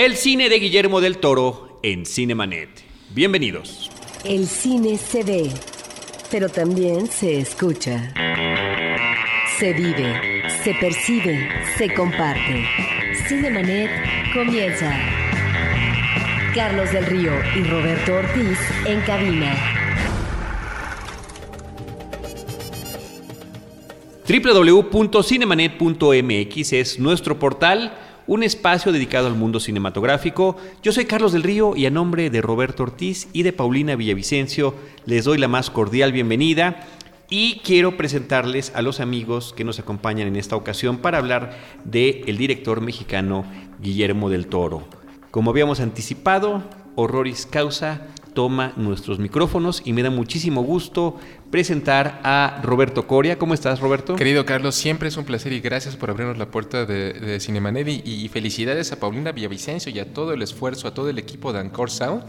El cine de Guillermo del Toro en Cinemanet. Bienvenidos. El cine se ve, pero también se escucha. Se vive, se percibe, se comparte. Cinemanet comienza. Carlos del Río y Roberto Ortiz en cabina. www.cinemanet.mx es nuestro portal, un espacio dedicado al mundo cinematográfico. Yo soy Carlos del Río y a nombre de Roberto Ortiz y de Paulina Villavicencio les doy la más cordial bienvenida y quiero presentarles a los amigos que nos acompañan en esta ocasión para hablar del el director mexicano Guillermo del Toro. Como habíamos anticipado, Horroris Causa toma nuestros micrófonos y me da muchísimo gusto presentar a Roberto Coria. ¿Cómo estás, Roberto? Querido Carlos, siempre es un placer y gracias por abrirnos la puerta de, de Cinemanet y, felicidades a Paulina Villavicencio y a todo el esfuerzo, a todo el equipo de Anchor Sound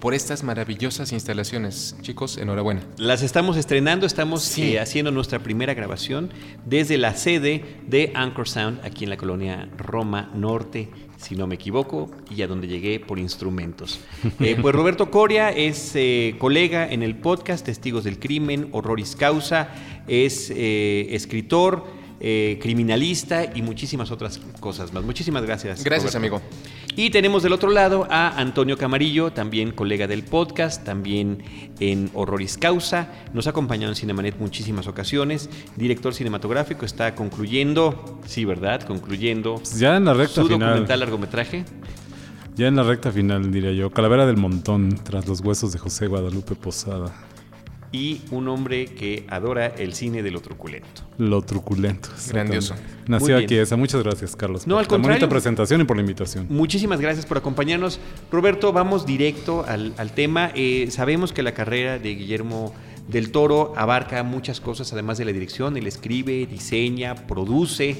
por estas maravillosas instalaciones. Chicos, enhorabuena. Las estamos estrenando, estamos eh, haciendo nuestra primera grabación desde la sede de Anchor Sound aquí en la colonia Roma Norte, si no me equivoco, y a donde llegué por instrumentos. Eh, pues Roberto Coria es eh, colega en el podcast Testigos del Crimen, Horroris Causa, es escritor, criminalista y muchísimas otras cosas más. Muchísimas gracias. Gracias, amigo. Y tenemos del otro lado a Antonio Camarillo, también colega del podcast, también en Horroris Causa. Nos ha acompañado en Cinemanet muchísimas ocasiones. Director cinematográfico, está concluyendo, sí, ¿verdad? Concluyendo. Pues ya en la recta su final. documental largometraje. Ya en la recta final, diría yo. Calavera del Montón, tras los huesos de José Guadalupe Posada y un hombre que adora el cine de lo truculento. Lo truculento. Grandioso. Nació aquí esa. Muchas gracias, Carlos. No, por al contrario. bonita presentación y por la invitación. Muchísimas gracias por acompañarnos. Roberto, vamos directo al, tema. Eh, sabemos que la carrera de Guillermo del Toro abarca muchas cosas, además de la dirección. Él escribe, diseña, produce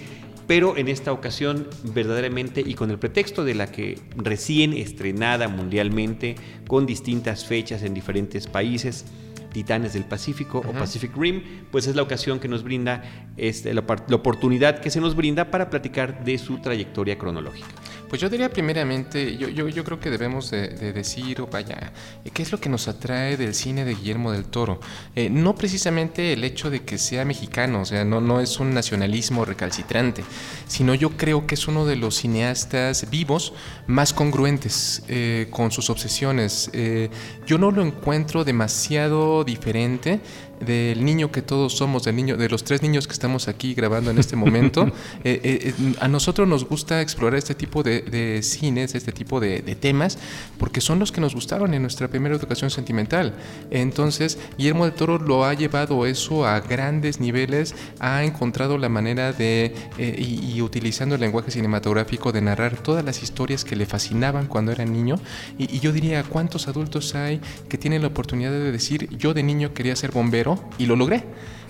pero en esta ocasión verdaderamente y con el pretexto de la que recién estrenada mundialmente, con distintas fechas en diferentes países, Titanes del Pacífico o Pacific Rim, pues es la ocasión que nos brinda, este, la, la oportunidad que se nos brinda para platicar de su trayectoria cronológica. Pues yo diría primeramente, yo, yo, creo que debemos de, decir, o vaya, ¿qué es lo que nos atrae del cine de Guillermo del Toro? Eh, no precisamente el hecho de que sea mexicano, o sea, no, no es un nacionalismo recalcitrante, sino yo creo que es uno de los cineastas vivos más congruentes eh, con sus obsesiones. Eh, yo no lo encuentro demasiado diferente del niño que todos somos, del niño, de los tres niños que estamos aquí grabando en este momento, eh, eh, eh, a nosotros nos gusta explorar este tipo de, cines, este tipo de, temas, porque son los que nos gustaron en nuestra primera educación sentimental. Entonces, Guillermo del Toro lo ha llevado eso a grandes niveles, ha encontrado la manera de, y, utilizando el lenguaje cinematográfico, de narrar todas las historias que le fascinaban cuando era niño. Y, y yo diría, ¿cuántos adultos hay que tienen la oportunidad de decir, yo de niño quería ser bombero? Y lo logré.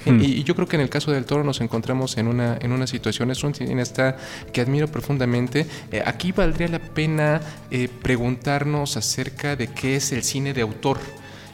Hmm. Y, yo creo que en el caso del toro nos encontramos en una, en una situación, es un cineasta que admiro profundamente. Eh, aquí valdría la pena eh, preguntarnos acerca de qué es el cine de autor.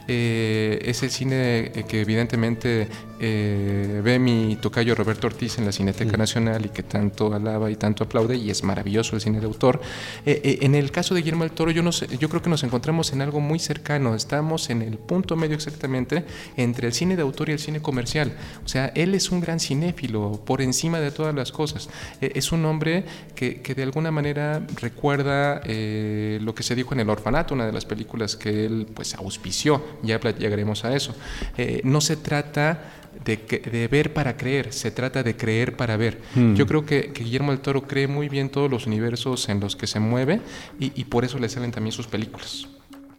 Eh, es el cine que evidentemente eh, ve mi tocayo Roberto Ortiz en la Cineteca Nacional y que tanto alaba y tanto aplaude y es maravilloso el cine de autor. Eh, eh, en el caso de Guillermo del Toro yo, no sé, yo creo que nos encontramos en algo muy cercano, estamos en el punto medio exactamente entre el cine de autor y el cine comercial. O sea, él es un gran cinéfilo por encima de todas las cosas. es un hombre que, que, de alguna manera recuerda lo que se dijo en El Orfanato, una de las películas que él pues auspició, ya llegaremos a eso. no se trata de, ver para creer, se trata de creer para ver. Hmm. Yo creo que, Guillermo del Toro cree muy bien todos los universos en los que se mueve y, por eso le salen también sus películas.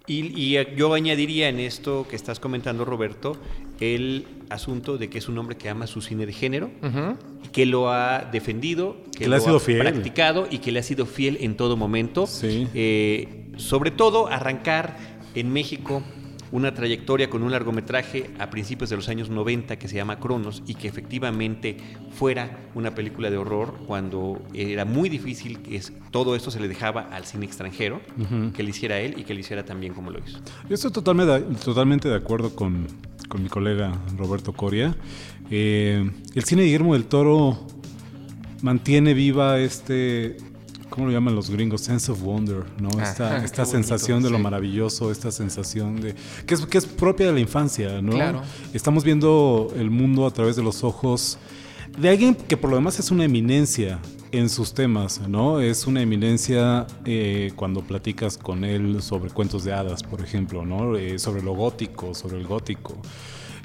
Y, yo añadiría en esto que estás comentando, Roberto, el asunto de que es un hombre que ama su cine de género, que lo ha defendido, que, lo ha, sido practicado y que le ha sido fiel en todo momento. Eh, sobre todo arrancar en México una trayectoria con un largometraje a principios de los años 90 que se llama Cronos y que efectivamente fuera una película de horror cuando era muy difícil que todo esto se le dejaba al cine extranjero, que lo hiciera él y que lo hiciera también como lo hizo. Yo estoy totalmente, totalmente de acuerdo con, con mi colega Roberto Coria. Eh, el cine de Guillermo del Toro mantiene viva este ¿cómo lo llaman los gringos? Sense of wonder, ¿no? esta, esta sensación de lo maravilloso, esta sensación de... Que es, que es propia de la infancia, ¿no? Claro. Estamos viendo el mundo a través de los ojos de alguien que por lo demás es una eminencia en sus temas, ¿no? Es una eminencia eh, cuando platicas con él sobre cuentos de hadas, por ejemplo, ¿no? Eh, sobre lo gótico, sobre el gótico.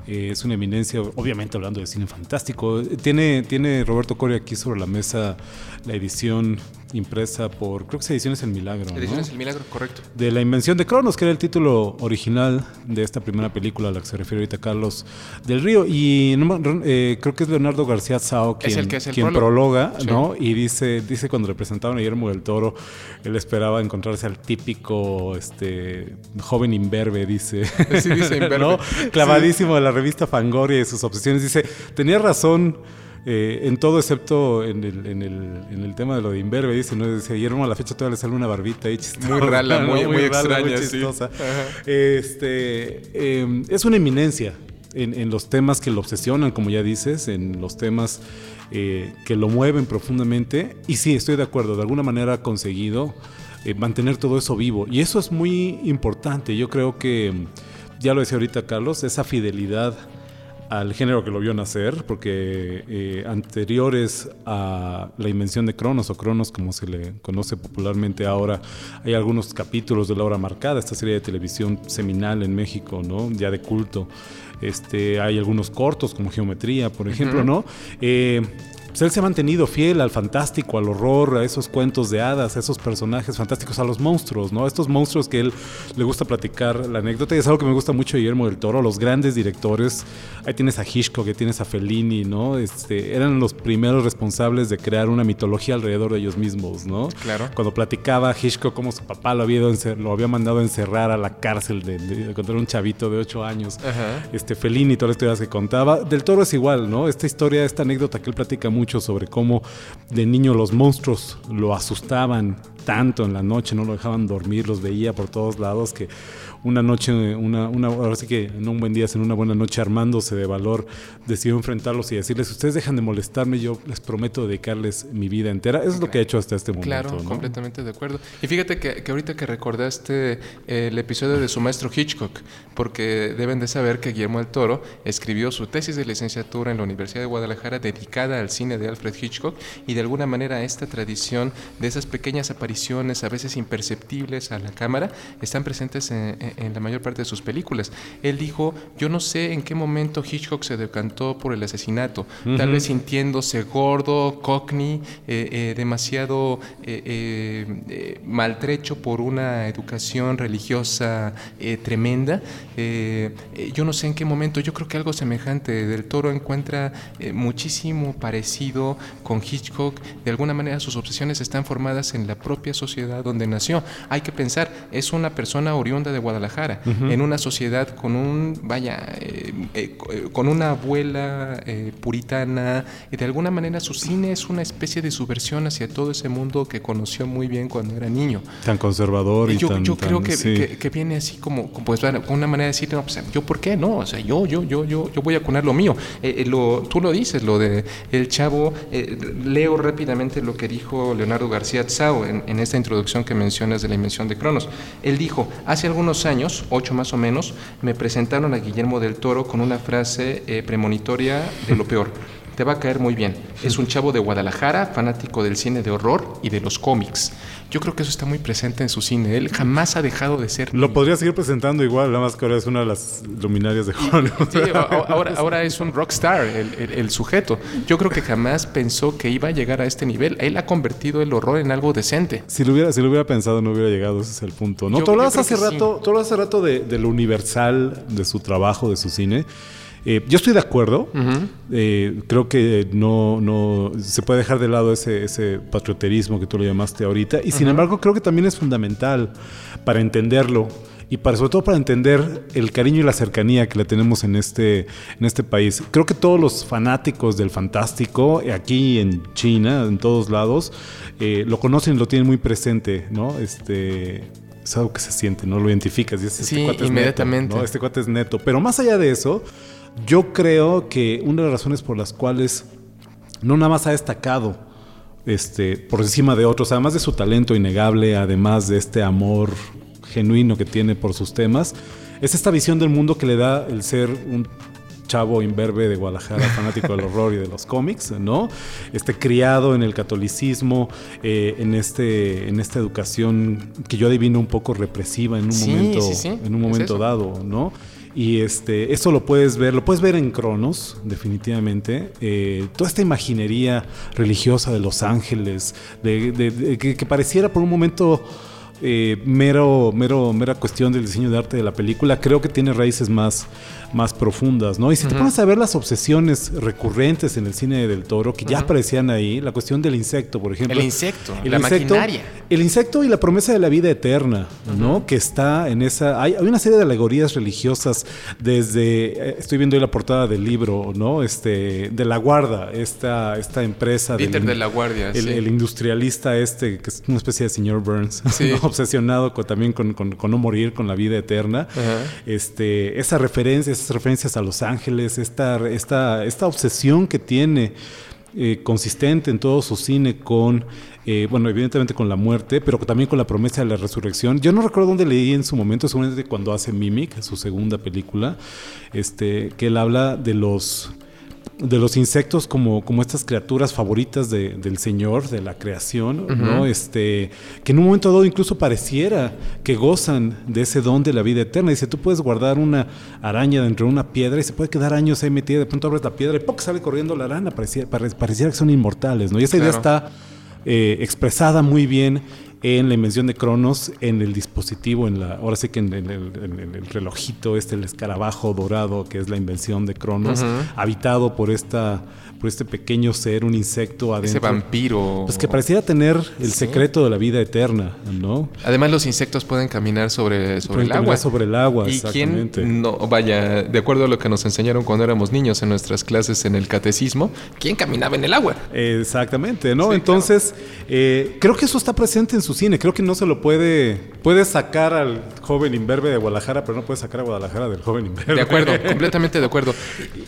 Eh, es una eminencia, obviamente hablando de cine fantástico. Tiene, tiene Roberto Coria aquí sobre la mesa la edición impresa por, creo que es Ediciones El Milagro. Ediciones El Milagro, correcto. De La Invención de Cronos, que era el título original de esta primera película a la que se refiere ahorita Carlos del Río. Y eh, creo que es Leonardo García Sao quien, quien prologa, ¿no? Y dice, dice cuando le presentaban a Guillermo del Toro, él esperaba encontrarse al típico este, joven imberbe, dice. Sí, dice imberbe. Clavadísimo de la revista Fangoria y sus obsesiones. Dice, tenía razón eh, en todo excepto en el, en, el, en el, tema de lo de Inverbe, dice, ¿no? Dice, a la fecha todavía le sale una barbita ahí chistosa. Muy rala, muy, muy, extraña, chistosa. Este, em, es una eminencia en, en, los temas que lo obsesionan, como ya dices, en los temas eh, que lo mueven profundamente. Y sí, estoy de acuerdo, de alguna manera ha conseguido eh, mantener todo eso vivo. Y eso es muy importante. Yo creo que, ya lo decía ahorita Carlos, esa fidelidad al género que lo vio nacer, porque eh, anteriores a la invención de Cronos, o Cronos como se le conoce popularmente ahora, hay algunos capítulos de la hora marcada, esta serie de televisión seminal en México, ¿no? Ya de culto. Este, hay algunos cortos como Geometría, por ejemplo, ¿no? Eh, pues él se ha mantenido fiel al fantástico, al horror, a esos cuentos de hadas, a esos personajes fantásticos, a los monstruos, ¿no? Estos monstruos que él le gusta platicar la anécdota y es algo que me gusta mucho de Guillermo del Toro, los grandes directores. Ahí tienes a Hitchcock, que tienes a Fellini, ¿no? Este, eran los primeros responsables de crear una mitología alrededor de ellos mismos, ¿no? Claro. Cuando platicaba a Hitchcock cómo su papá lo había, lo había mandado a encerrar a la cárcel de, de, de un chavito de 8 años. Ajá. Este, Fellini, todas las historias que contaba. Del Toro es igual, ¿no? Esta historia, esta anécdota que él platica mucho sobre cómo de niño los monstruos lo asustaban tanto en la noche, no lo dejaban dormir, los veía por todos lados que una noche, una, una, ahora sí que en un buen día, en una buena noche, armándose de valor, decidió enfrentarlos y decirles, ustedes dejan de molestarme, yo les prometo dedicarles mi vida entera. Eso es lo que ha hecho hasta este momento. Claro, completamente de acuerdo. Y fíjate que, que, ahorita que recordaste eh, el episodio de su maestro Hitchcock, porque deben de saber que Guillermo del Toro escribió su tesis de licenciatura en la Universidad de Guadalajara dedicada al cine de Alfred Hitchcock y de alguna manera esta tradición de esas pequeñas apariciones, a veces imperceptibles a la cámara, están presentes en en la mayor parte de sus películas. Él dijo, yo no sé en qué momento Hitchcock se decantó por el asesinato, tal vez sintiéndose gordo, cockney, eh, eh, demasiado eh, maltrecho por una educación religiosa tremenda. yo no sé en qué momento, yo creo que algo semejante. Del Toro encuentra muchísimo parecido con Hitchcock. De alguna manera sus obsesiones están formadas en la propia sociedad donde nació. Hay que pensar, es una persona oriunda de Guadalajara en una sociedad con un, vaya, eh, eh, con una abuela eh, puritana, y de alguna manera su cine es una especie de subversión hacia todo ese mundo que conoció muy bien cuando era niño. Tan conservador y yo, tan... Yo creo que, que, viene así como, pues, con una manera de decir, no, pues, yo por qué no, o sea, yo, yo, yo, yo, yo voy a cunar lo mío. lo, tú lo dices, lo de el chavo, leo rápidamente lo que dijo Leonardo García Tsao en, en esta introducción que mencionas de la invención de Cronos. Él dijo, hace algunos años, ocho más o menos, me presentaron a Guillermo del Toro con una frase eh, premonitoria de lo peor. Te va a caer muy bien. Es un chavo de Guadalajara, fanático del cine de horror y de los cómics. Yo creo que eso está muy presente en su cine. Él jamás ha dejado de ser. Lo podría seguir presentando igual, nada más que ahora es una de las luminarias de Hollywood. Sí, ahora, ahora es un rockstar, el, el, el, sujeto. Yo creo que jamás pensó que iba a llegar a este nivel. Él ha convertido el horror en algo decente. Si lo hubiera, si lo hubiera pensado, no hubiera llegado. Ese es el punto. ¿no? Yo, tú hablabas hace rato, hace rato de, de lo universal de su trabajo, de su cine. Eh, yo estoy de acuerdo. Uh -huh. eh, creo que no, no se puede dejar de lado ese, ese patrioterismo que tú lo llamaste ahorita. Y sin uh -huh. embargo, creo que también es fundamental para entenderlo y para sobre todo para entender el cariño y la cercanía que le tenemos en este, en este país. Creo que todos los fanáticos del fantástico, aquí en China, en todos lados, eh, lo conocen y lo tienen muy presente, ¿no? Este, es algo que se siente, ¿no? Lo identificas y es, sí, este cuate inmediatamente. neto, ¿no? Este cuate es neto. Pero más allá de eso, yo creo que una de las razones por las cuales no nada más ha destacado este, por encima de otros, además de su talento innegable, además de este amor genuino que tiene por sus temas, es esta visión del mundo que le da el ser un chavo imberbe de Guadalajara, fanático del horror y de los cómics, ¿no? Este criado en el catolicismo, eh, en, este, en esta educación que yo adivino un poco represiva en un momento, En un momento dado, ¿no? Y este, eso lo puedes ver, lo puedes ver en Cronos, definitivamente. Eh, toda esta imaginería religiosa de los ángeles, de, que, pareciera por un momento eh, mero, mero, mera cuestión del diseño de arte de la película, creo que tiene raíces más, más profundas, ¿no? Y si te pones a ver las obsesiones recurrentes en el cine del toro, que ya aparecían ahí, la cuestión del insecto, por ejemplo. El insecto, la maquinaria. El insecto y la promesa de la vida eterna, ¿no? Que está en esa... Hay, una serie de alegorías religiosas desde... Eh, estoy viendo ahí la portada del libro, ¿no? Este, de La Guarda, esta, esta empresa... Peter de La Guardia, el, el, industrialista este, que es una especie de señor Burns, obsesionado también con, no morir, con la vida eterna. este, esa referencia, referencias a Los Ángeles, esta, esta, esta obsesión que tiene eh, consistente en todo su cine con, eh, bueno, evidentemente con la muerte, pero también con la promesa de la resurrección. Yo no recuerdo dónde leí en su momento, seguramente cuando hace Mimic, su segunda película, este, que él habla de los de los insectos como, como estas criaturas favoritas del Señor, de la creación, ¿no? Este, que en un momento dado incluso pareciera que gozan de ese don de la vida eterna. Dice, tú puedes guardar una araña dentro de una piedra y se puede quedar años ahí metida, de pronto abres la piedra y ¡poc! sale corriendo la rana, pareciera, pareciera que son inmortales, ¿no? Y esa idea está eh, expresada muy bien en la invención de Cronos, en el dispositivo, en la, ahora sí que en, el, relojito, este, el escarabajo dorado, que es la invención de Cronos, habitado por esta por este pequeño ser, un insecto adentro. Ese vampiro. Pues que pareciera tener el secreto de la vida eterna, ¿no? Además, los insectos pueden caminar sobre, sobre el agua. sobre el agua, ¿Y exactamente. Quién no, vaya, de acuerdo a lo que nos enseñaron cuando éramos niños en nuestras clases en el catecismo, ¿quién caminaba en el agua? Exactamente, ¿no? Entonces, eh, creo que eso está presente en su cine. Creo que no se lo puede. Puede sacar al joven imberbe de Guadalajara, pero no puede sacar a Guadalajara del joven imberbe. De acuerdo, completamente de acuerdo.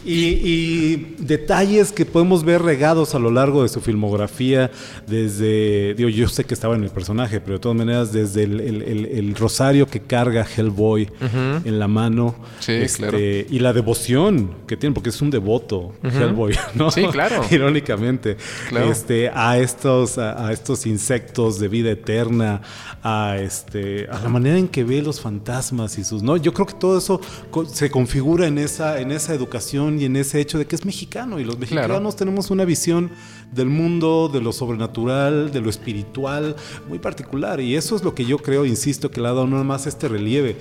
y detalles que podemos ver regados a lo largo de su filmografía, desde, digo, yo sé que estaba en el personaje, pero de todas maneras, desde el, rosario que carga Hellboy en la mano, este, y la devoción que tiene, porque es un devoto Hellboy, ¿no? Sí, claro. Irónicamente, este, a estos, a, estos insectos de vida eterna, a este, a la manera en que ve los fantasmas y sus, ¿no? Yo creo que todo eso se configura en esa, en esa educación y en ese hecho de que es mexicano y los mexicanos tenemos una visión del mundo, de lo sobrenatural, de lo espiritual, muy particular. Y eso es lo que yo creo, insisto, que le ha dado no más este relieve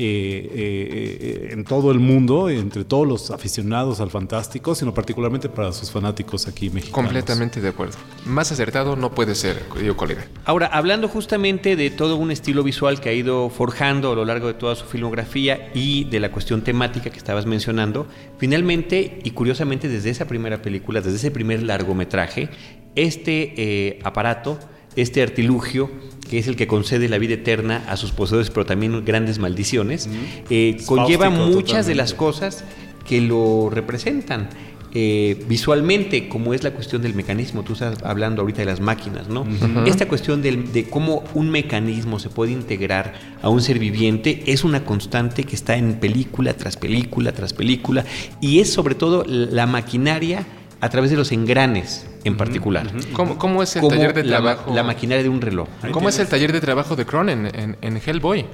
eh, eh, eh, en todo el mundo, entre todos los aficionados al fantástico, sino particularmente para sus fanáticos aquí mexicanos. Completamente de acuerdo. Más acertado no puede ser, querido colega. Ahora, hablando justamente de todo un estilo visual que ha ido forjando a lo largo de toda su filmografía y de la cuestión temática que estabas mencionando, finalmente y curiosamente desde esa primera película, desde ese primer largometraje, este aparato, este artilugio, que es el que concede la vida eterna a sus poseedores, pero también grandes maldiciones, eh, conlleva muchas de las cosas que lo representan. Eh, visualmente, como es la cuestión del mecanismo, tú estás hablando ahorita de las máquinas, ¿no? Esta cuestión de cómo un mecanismo se puede integrar a un ser viviente es una constante que está en película tras película tras película y es sobre todo la maquinaria a través de los engranes en particular. ¿Cómo, es el taller de trabajo? La maquinaria de un reloj. ¿Cómo es el taller de trabajo de Cronen en, Hellboy?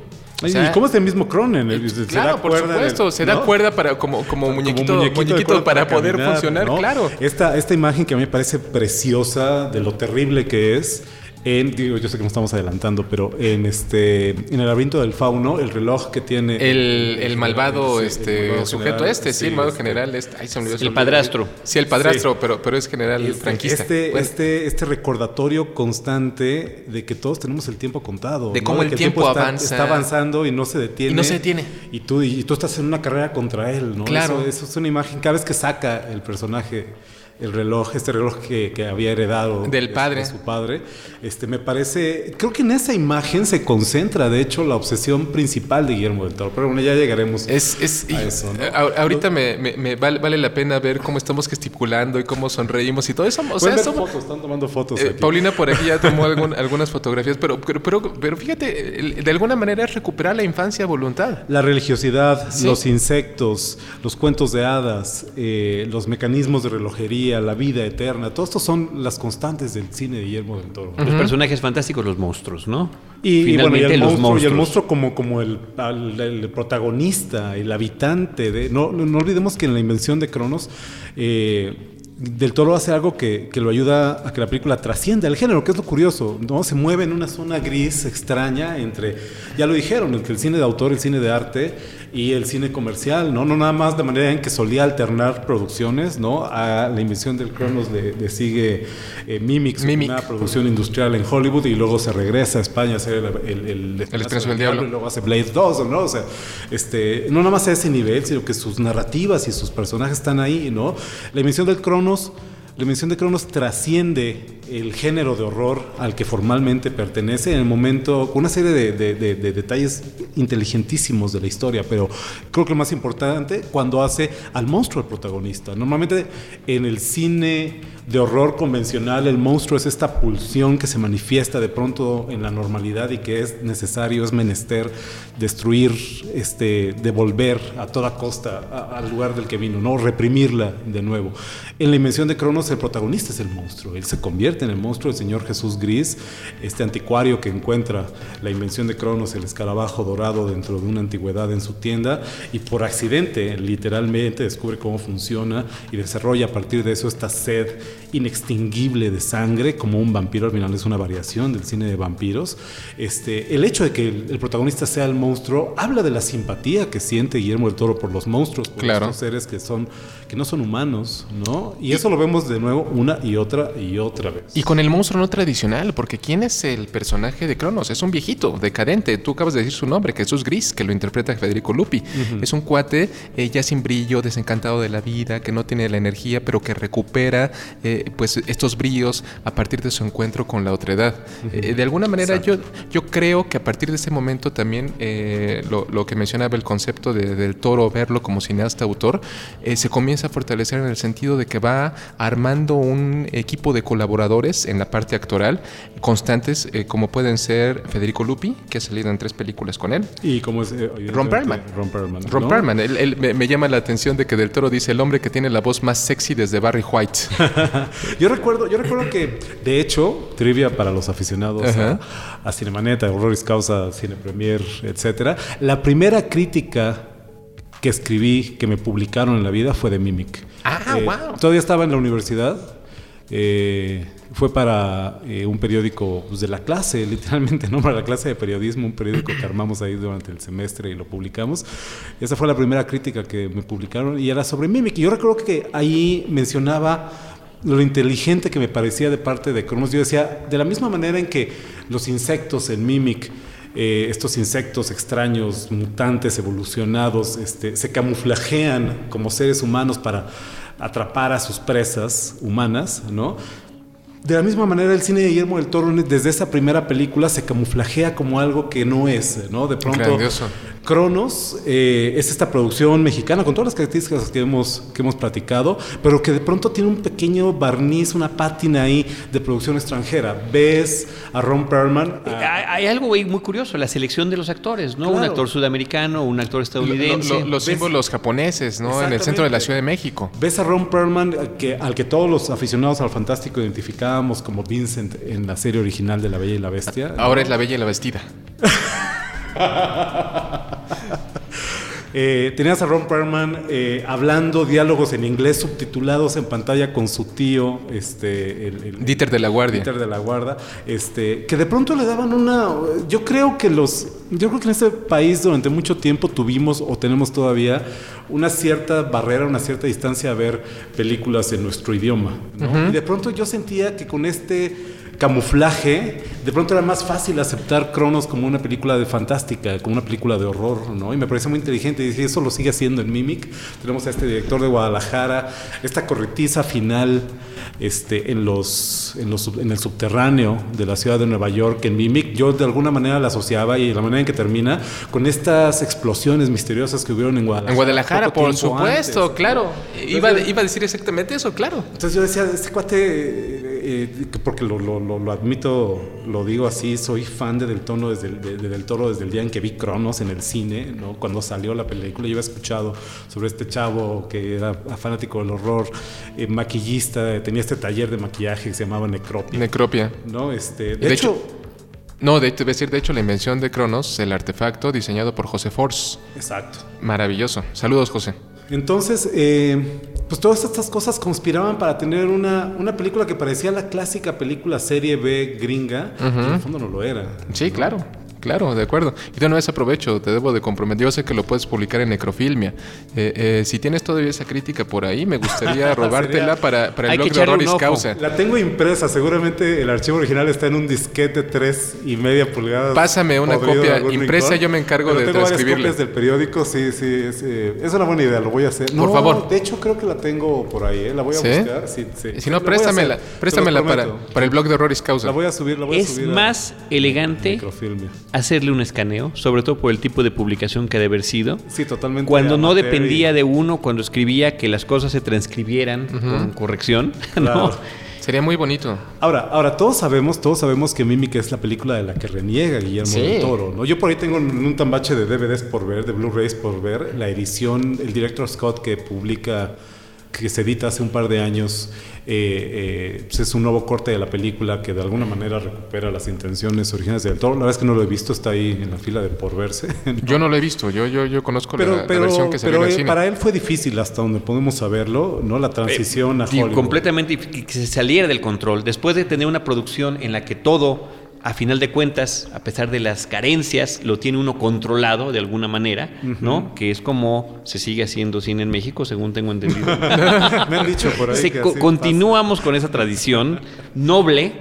¿Y cómo es el mismo Cronen? claro, por supuesto, se da cuerda para como, como, muñequito, para, poder funcionar, claro. Esta, esta imagen que a mí me parece preciosa de lo terrible que es, digo, yo sé que nos estamos adelantando, pero en este en el laberinto del fauno, el reloj que tiene el, malvado este sujeto este, sí, el malvado general, este, el padrastro. Sí, el padrastro, pero pero es general este, franquista. Este, este este recordatorio constante de que todos tenemos el tiempo contado, de cómo el, tiempo, avanza, está, avanzando y no se detiene. Y no se detiene. Y tú y tú estás en una carrera contra él, ¿no? Claro. Eso, eso es una imagen cada vez que saca el personaje el reloj, este reloj que, que había heredado del padre. De su padre. Este, me parece, creo que en esa imagen se concentra, de hecho, la obsesión principal de Guillermo del Toro. Pero bueno, ya llegaremos es, es, a eso. Ahorita me, me, vale, vale, la pena ver cómo estamos gesticulando y cómo sonreímos y todo eso. O sea, fotos, están tomando fotos. Eh, Paulina por aquí ya tomó algunas fotografías, pero, pero, pero, pero, fíjate, de alguna manera es recuperar la infancia a voluntad. La religiosidad, los insectos, los cuentos de hadas, eh, los mecanismos de relojería la vida eterna, todo esto son las constantes del cine de Guillermo del Toro. Los personajes fantásticos, los monstruos, ¿no? Y, Finalmente, el, los monstruo, y el monstruo como, como el, protagonista, el habitante de... No, no, olvidemos que en la invención de Cronos... Eh, del Toro hace algo que, que, lo ayuda a que la película trascienda el género, que es lo curioso, ¿no? Se mueve en una zona gris extraña entre, ya lo dijeron, entre el cine de autor y el cine de arte, y el cine comercial, ¿no? No nada más de manera en que solía alternar producciones, ¿no? A la invención del Cronos le, sigue eh, Mimics, una producción industrial en Hollywood y luego se regresa a España a hacer el, el, del, diablo. y luego hace Blade 2, ¿no? O sea, este, no nada más a ese nivel, sino que sus narrativas y sus personajes están ahí, ¿no? La invención del Cronos la invención de Cronos trasciende el género de horror al que formalmente pertenece en el momento, una serie de, detalles inteligentísimos de la historia, pero creo que lo más importante cuando hace al monstruo el protagonista. Normalmente en el cine de horror convencional el monstruo es esta pulsión que se manifiesta de pronto en la normalidad y que es necesario, es menester destruir, este, devolver a toda costa al lugar del que vino, no reprimirla de nuevo. En la invención de Cronos el protagonista es el monstruo, él se convierte en el monstruo, el señor Jesús Gris, este anticuario que encuentra la invención de Cronos, el escarabajo dorado dentro de una antigüedad en su tienda y por accidente literalmente descubre cómo funciona y desarrolla a partir de eso esta sed inextinguible de sangre como un vampiro, al final es una variación del cine de vampiros. Este, el hecho de que el, protagonista sea el monstruo habla de la simpatía que siente Guillermo del Toro por los monstruos, por los seres que son que no son humanos, ¿no? Y eso lo vemos de nuevo una y otra y otra vez. Y con el monstruo no tradicional, porque ¿quién es el personaje de Cronos? Es un viejito, decadente. Tú acabas de decir su nombre, Jesús Gris, que lo interpreta Federico Lupi. Es un cuate eh, ya sin brillo, desencantado de la vida, que no tiene la energía, pero que recupera eh, pues estos brillos a partir de su encuentro con la otredad. Eh, de alguna manera yo, yo creo que a partir de ese momento también lo, que mencionaba el concepto del toro, verlo como cineasta autor, se comienza a fortalecer en el sentido de que va armando un equipo de colaboradores en la parte actoral constantes, eh, como pueden ser Federico Lupi, que ha salido en tres películas con él. Y como es eh, Ron Perlman. Ron Perlman. Ron Perlman. Él, me, llama la atención de que Del Toro dice el hombre que tiene la voz más sexy desde Barry White. yo recuerdo, yo recuerdo que, de hecho, trivia para los aficionados a, a, Cinemanet, a Horroris Causa, Cine Premier, etcétera. La primera crítica que escribí, que me publicaron en la vida, fue de Mimic. Ah, wow. Eh, todavía estaba en la universidad. Eh, fue para eh, un periódico pues, de la clase, literalmente, ¿no? Para la clase de periodismo, un periódico que armamos ahí durante el semestre y lo publicamos. Esa fue la primera crítica que me publicaron y era sobre Mimic. Y yo recuerdo que ahí mencionaba lo inteligente que me parecía de parte de Cronos. Yo decía, de la misma manera en que los insectos en Mimic eh, estos insectos extraños, mutantes, evolucionados, este, se camuflajean como seres humanos para atrapar a sus presas humanas, ¿no? De la misma manera, el cine de Guillermo del Toro, desde esa primera película, se camuflajea como algo que no es, ¿no? De pronto, Cronos eh, es esta producción mexicana con todas las características que hemos, que hemos platicado, pero que de pronto tiene un pequeño barniz, una pátina ahí de producción extranjera. Ves a Ron Perlman. Hay, algo muy curioso, la selección de los actores, ¿no? Un actor sudamericano, un actor estadounidense. los símbolos japoneses, ¿no? En el centro de la Ciudad de México. Ves a Ron Perlman, que, al que todos los aficionados al fantástico identificábamos como Vincent en la serie original de La Bella y la Bestia. Ahora es La Bella y la Vestida. Eh, tenías a Ron Perlman eh, hablando diálogos en inglés subtitulados en pantalla con su tío, este, el, Dieter de la Guardia. Dieter de la Guardia, este, que de pronto le daban una. Yo creo que los, yo creo que en este país durante mucho tiempo tuvimos o tenemos todavía una cierta barrera, una cierta distancia a ver películas en nuestro idioma. Y de pronto yo sentía que con este camuflaje, de pronto era más fácil aceptar Cronos como una película de fantástica, como una película de horror, ¿no? Y me parece muy inteligente y eso lo sigue haciendo en Mimic. Tenemos a este director de Guadalajara, esta corretiza final este, en, los, en, los, en el subterráneo de la ciudad de Nueva York, en Mimic, yo de alguna manera la asociaba y la manera en que termina con estas explosiones misteriosas que hubieron en Guadalajara. En Guadalajara, por supuesto, claro. iba, iba, a decir exactamente eso, claro. Entonces yo decía, este cuate, eh, porque lo, lo, lo, admito, lo digo así, soy fan de Del, tono desde el, de, del Toro desde el día en que vi Cronos en el cine, ¿no? cuando salió la película, yo había escuchado sobre este chavo que era fanático del horror, eh, maquillista, tenía este taller de maquillaje que se llamaba Necropia. Necropia. ¿No? Este, de, hecho, No, de, decir, de hecho, la invención de Cronos, el artefacto diseñado por José Force. Exacto. Maravilloso. Saludos, José. Entonces, eh, pues todas estas cosas conspiraban para tener una, una, película que parecía la clásica película serie B gringa, que en el fondo no lo era. Sí, claro. Claro, de acuerdo. Y de una vez aprovecho, te debo de comprometer. Yo sé que lo puedes publicar en Necrofilmia. Eh, eh, si tienes todavía esa crítica por ahí, me gustaría robártela para, para el blog de Horroris Causa. La tengo impresa, seguramente el archivo original está en un disquete tres y media pulgadas. Pásame una copia impresa, yo me encargo de tengo transcribirla. copias del periódico, sí, sí, eh, es, una buena idea, lo voy a hacer. por favor. De hecho, creo que la tengo por ahí, la voy a buscar. Sí, Si no, préstamela, préstamela para, para el blog de Horroris Causa. La voy a subir, la voy a subir. Es más elegante hacerle un escaneo sobre todo por el tipo de publicación que debe haber sido. Sí, totalmente. Cuando no dependía de uno, cuando escribía que las cosas se transcribieran con corrección. Sería muy bonito. Ahora, ahora todos sabemos, todos sabemos que Mimic es la película de la que reniega Guillermo del Toro, ¿no? Yo por ahí tengo un tambache de DVDs por ver, de Blu-rays por ver, la edición, el director Scott que publica que se edita hace un par de años, eh, eh, pues es un nuevo corte de la película que de alguna manera recupera las intenciones originales del toro. La verdad es que no lo he visto, está ahí en la fila de por verse. Yo no lo he visto, yo, yo, yo conozco la, versión que se pero en el cine. para él fue difícil hasta donde podemos saberlo, ¿no? La transición a Hollywood. Completamente que se saliera del control. Después de tener una producción en la que todo a final de cuentas, a pesar de las carencias, lo tiene uno controlado de alguna manera, ¿no? Que es como se sigue haciendo cine en México, según tengo entendido. Me han dicho por ahí. continuamos con esa tradición noble,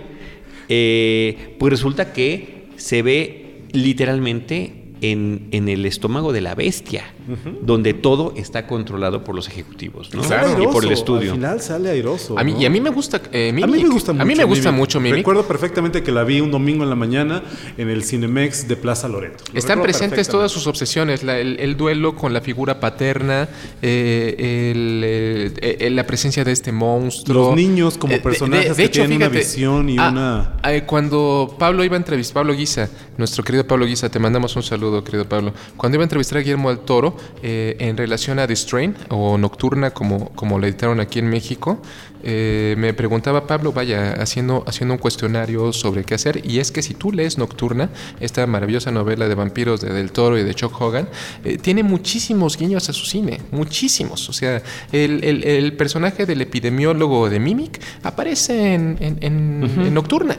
eh, pues resulta que se ve literalmente en, en, el estómago de la bestia, donde todo está controlado por los ejecutivos ¿no? y por el estudio. Al final sale airoso. A mí, Y a mí me gusta eh, A mí me gusta mucho. A mí me gusta mucho Recuerdo perfectamente que la vi un domingo en la mañana en el Cinemex de Plaza Loreto. Están presentes todas sus obsesiones, el, duelo con la figura paterna, eh, eh, la presencia de este monstruo. Los niños como personajes que tienen una visión y ah, una... cuando Pablo iba a entrevistar, Pablo Guisa, nuestro querido Pablo Guisa, te mandamos un saludo querido Pablo. Cuando iba a entrevistar a Guillermo del Toro eh, en relación a The Strain o Nocturna, como, como la editaron aquí en México, eh, me preguntaba Pablo, vaya, haciendo, haciendo un cuestionario sobre qué hacer. Y es que si tú lees Nocturna, esta maravillosa novela de vampiros de Del Toro y de Chuck Hogan, eh, tiene muchísimos guiños a su cine, muchísimos. O sea, el, personaje del epidemiólogo de Mimic aparece en, Nocturna.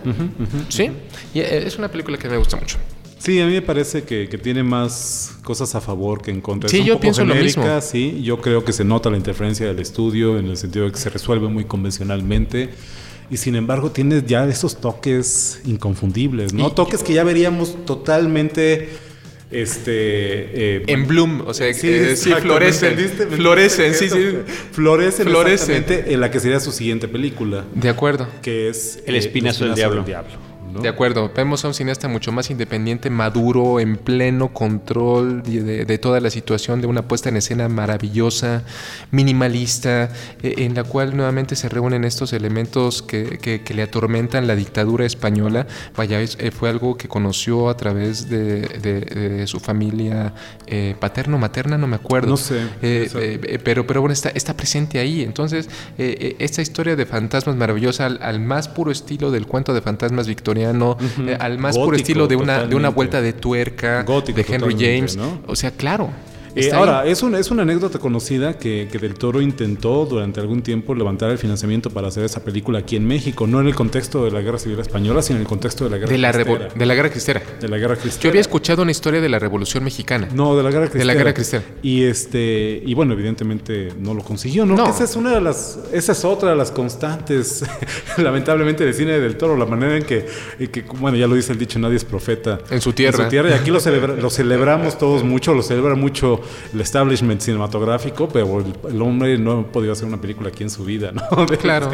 ¿Sí? Y es una película que me gusta mucho. Sí, a mí me parece que, tiene más cosas a favor que en contra. Sí, yo pienso lo mismo. Sí, yo creo que se nota la interferencia del estudio en el sentido de que se resuelve muy convencionalmente. Y sin embargo, tiene ya esos toques inconfundibles, ¿no? toques que ya veríamos totalmente este eh, en bloom o sea sí, eh, sí florecen florecen sí sí florecen, florecen. en la que sería su siguiente película de acuerdo que es el espinazo, del diablo de acuerdo, vemos a un cineasta mucho más independiente, maduro, en pleno control de, toda la situación, de una puesta en escena maravillosa, minimalista, eh, en la cual nuevamente se reúnen estos elementos que, le atormentan la dictadura española. Vaya, eh, fue algo que conoció a través de, su familia eh, paterno, materna, no me acuerdo. No sé. pero, pero bueno, está, está presente ahí. Entonces, esta historia de fantasmas maravillosa al más puro estilo del cuento de fantasmas victorianos al más puro estilo de una, de una vuelta de tuerca de Henry James. O sea, claro. Eh, ahora, es, es una anécdota conocida que, que, Del Toro intentó durante algún tiempo levantar el financiamiento para hacer esa película aquí en México, no en el contexto de la Guerra Civil Española, sino en el contexto de la Guerra de la De la Guerra Cristera. De la Guerra Cristera. Yo había escuchado una historia de la Revolución Mexicana. No, de la Guerra Cristera. De la Guerra Cristera. Y, este, y bueno, evidentemente no lo consiguió, ¿no? Esa es una de las, esa es otra de las constantes, lamentablemente, del cine Del Toro, la manera en que, que, bueno, ya lo dice el dicho, nadie es profeta. En su tierra. En su tierra, y aquí lo, lo celebramos todos mucho, lo celebra mucho el establishment cinematográfico, pero el, hombre no podido hacer una película aquí en su vida, ¿no? claro.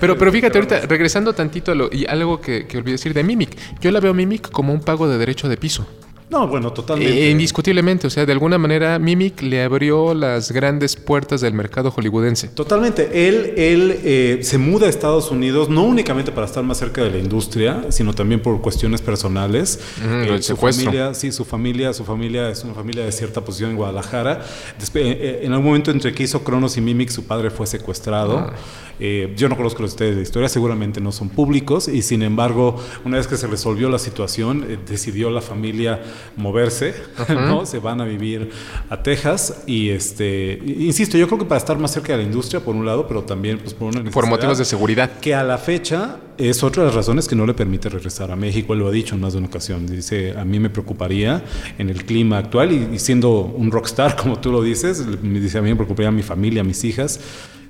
Pero, pero fíjate, ahorita, regresando tantito a lo, y algo que, que olvidé decir de Mimic, yo la veo Mimic como un pago de derecho de piso. No, bueno, totalmente. Eh, indiscutiblemente, o sea, de alguna manera Mimic le abrió las grandes puertas del mercado hollywoodense. Totalmente. Él, él eh, se muda a Estados Unidos no únicamente para estar más cerca de la industria, sino también por cuestiones personales. Eh, su familia, sí, su familia, su familia es una familia de cierta posición en Guadalajara. en algún momento entre que hizo Cronos y Mimic, su padre fue secuestrado. Ah. yo no conozco los detalles de historia, seguramente no son públicos, y sin embargo, una vez que se resolvió la situación, decidió la familia moverse, ¿no? Se van a vivir a Texas y este, insisto, yo creo que para estar más cerca de la industria por un lado, pero también pues por una necesidad por motivos de seguridad. Que a la fecha es otra de las razones que no le permite regresar a México, él lo ha dicho en más de una ocasión, dice, a mí me preocuparía en el clima actual y, siendo un rockstar como tú lo dices, me dice, a mí me preocuparía a mi familia, a mis hijas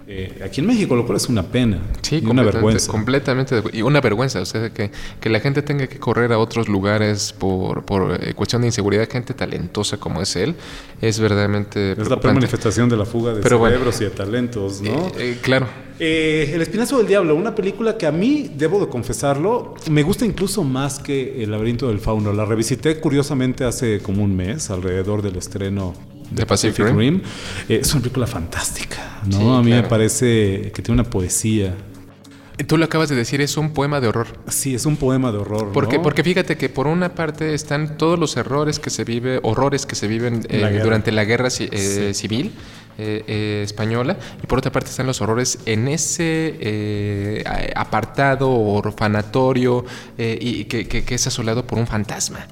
eh, aquí en México, lo cual es una pena. Sí, y una vergüenza. Completamente. Y una vergüenza. O sea, que, que, la gente tenga que correr a otros lugares por, por eh, cuestión de inseguridad, gente talentosa como es él, es verdaderamente. Es la manifestación de la fuga de cerebros y de talentos, ¿no? Eh, claro. el Espinazo del Diablo, una película que a mí, debo de confesarlo, me gusta incluso más que El laberinto del fauno. La revisité curiosamente hace como un mes, alrededor del estreno de Pacific, Rim. Eh, es una película fantástica, ¿no? a mí me parece que tiene una poesía. Tú lo acabas de decir, es un poema de horror. Sí, es un poema de horror. Porque, porque fíjate que por una parte están todos los errores que se vive, horrores que se viven eh, durante la guerra eh, civil eh, eh, española y por otra parte están los horrores en ese eh, apartado orfanatorio y que, es asolado por un fantasma.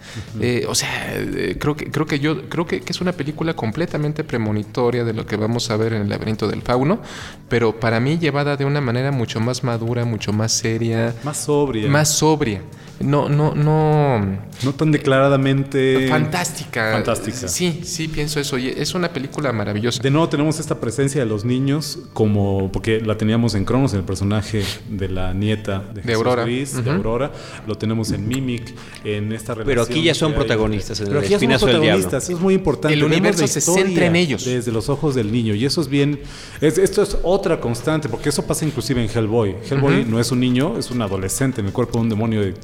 o sea, creo que creo que yo creo que, es una película completamente premonitoria de lo que vamos a ver en el laberinto del fauno, pero para mí llevada de una manera mucho más madura, mucho más seria, más sobria, más sobria no, no, no. No tan declaradamente. Fantástica. Fantástica. Sí, sí, pienso eso. Y es una película maravillosa. De nuevo tenemos esta presencia de los niños, como. Porque la teníamos en Cronos, en el personaje de la nieta de, Aurora. de Aurora. Lo tenemos en Mimic, en esta relación. Pero aquí ya son protagonistas. Pero aquí ya son protagonistas. Eso es muy importante. El universo se centra en ellos. Desde los ojos del niño. Y eso es bien. esto es otra constante, porque eso pasa inclusive en Hellboy. Hellboy no es un niño, es un adolescente en el cuerpo de un demonio de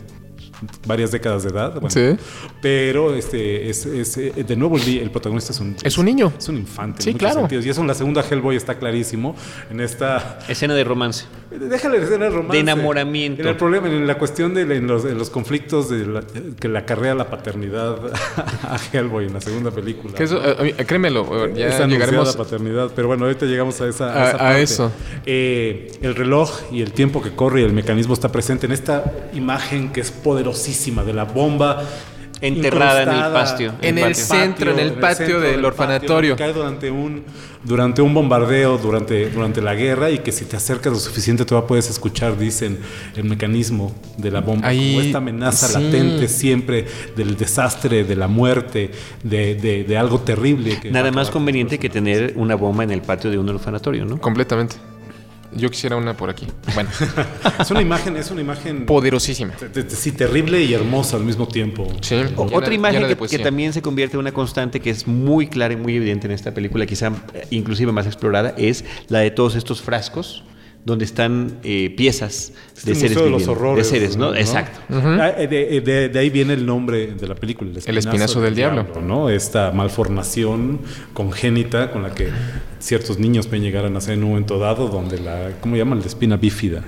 varias décadas de edad. sí. Pero este, es, eh, de nuevo el, protagonista es un, es un niño. Es un infante. Sí, claro. Y eso en la segunda Hellboy está clarísimo. En esta. Escena de romance. Déjale la escena de romance. De enamoramiento. En el problema, en la cuestión de en los, los, conflictos de que le acarrea la paternidad a Hellboy en la segunda película. Que eso, eh, créemelo, ya esa llegaremos. la paternidad, pero bueno, ahorita llegamos a esa. A, esa a eso. Eh, el reloj y el tiempo que corre y el mecanismo está presente en esta imagen que es poderosa de la bomba enterrada en el patio. En, el, centro, en el patio del, orfanatorio. cae durante un, durante un bombardeo, durante, durante la guerra, y que si te acercas lo suficiente todavía puedes escuchar, dicen, el mecanismo de la bomba. como esta amenaza latente siempre del desastre, de la muerte, de, de algo terrible. Nada más conveniente que tener una bomba en el patio de un orfanatorio, ¿no? Completamente. Yo quisiera una por aquí. Bueno. es una imagen, es una imagen poderosísima. Sí, terrible y hermosa al mismo tiempo. Sí. Otra imagen que, también se convierte en una constante que es muy clara y muy evidente en esta película, quizá eh, inclusive más explorada, es la de todos estos frascos donde están eh, piezas de seres de los horrores, de seres, ¿no? Exacto. Ah, eh, de, ahí viene el nombre de la película, el espinazo, del, diablo. ¿no? Esta malformación congénita con la que ciertos niños pueden llegar a nacer en un momento dado, donde la, ¿cómo llaman? La espina bífida,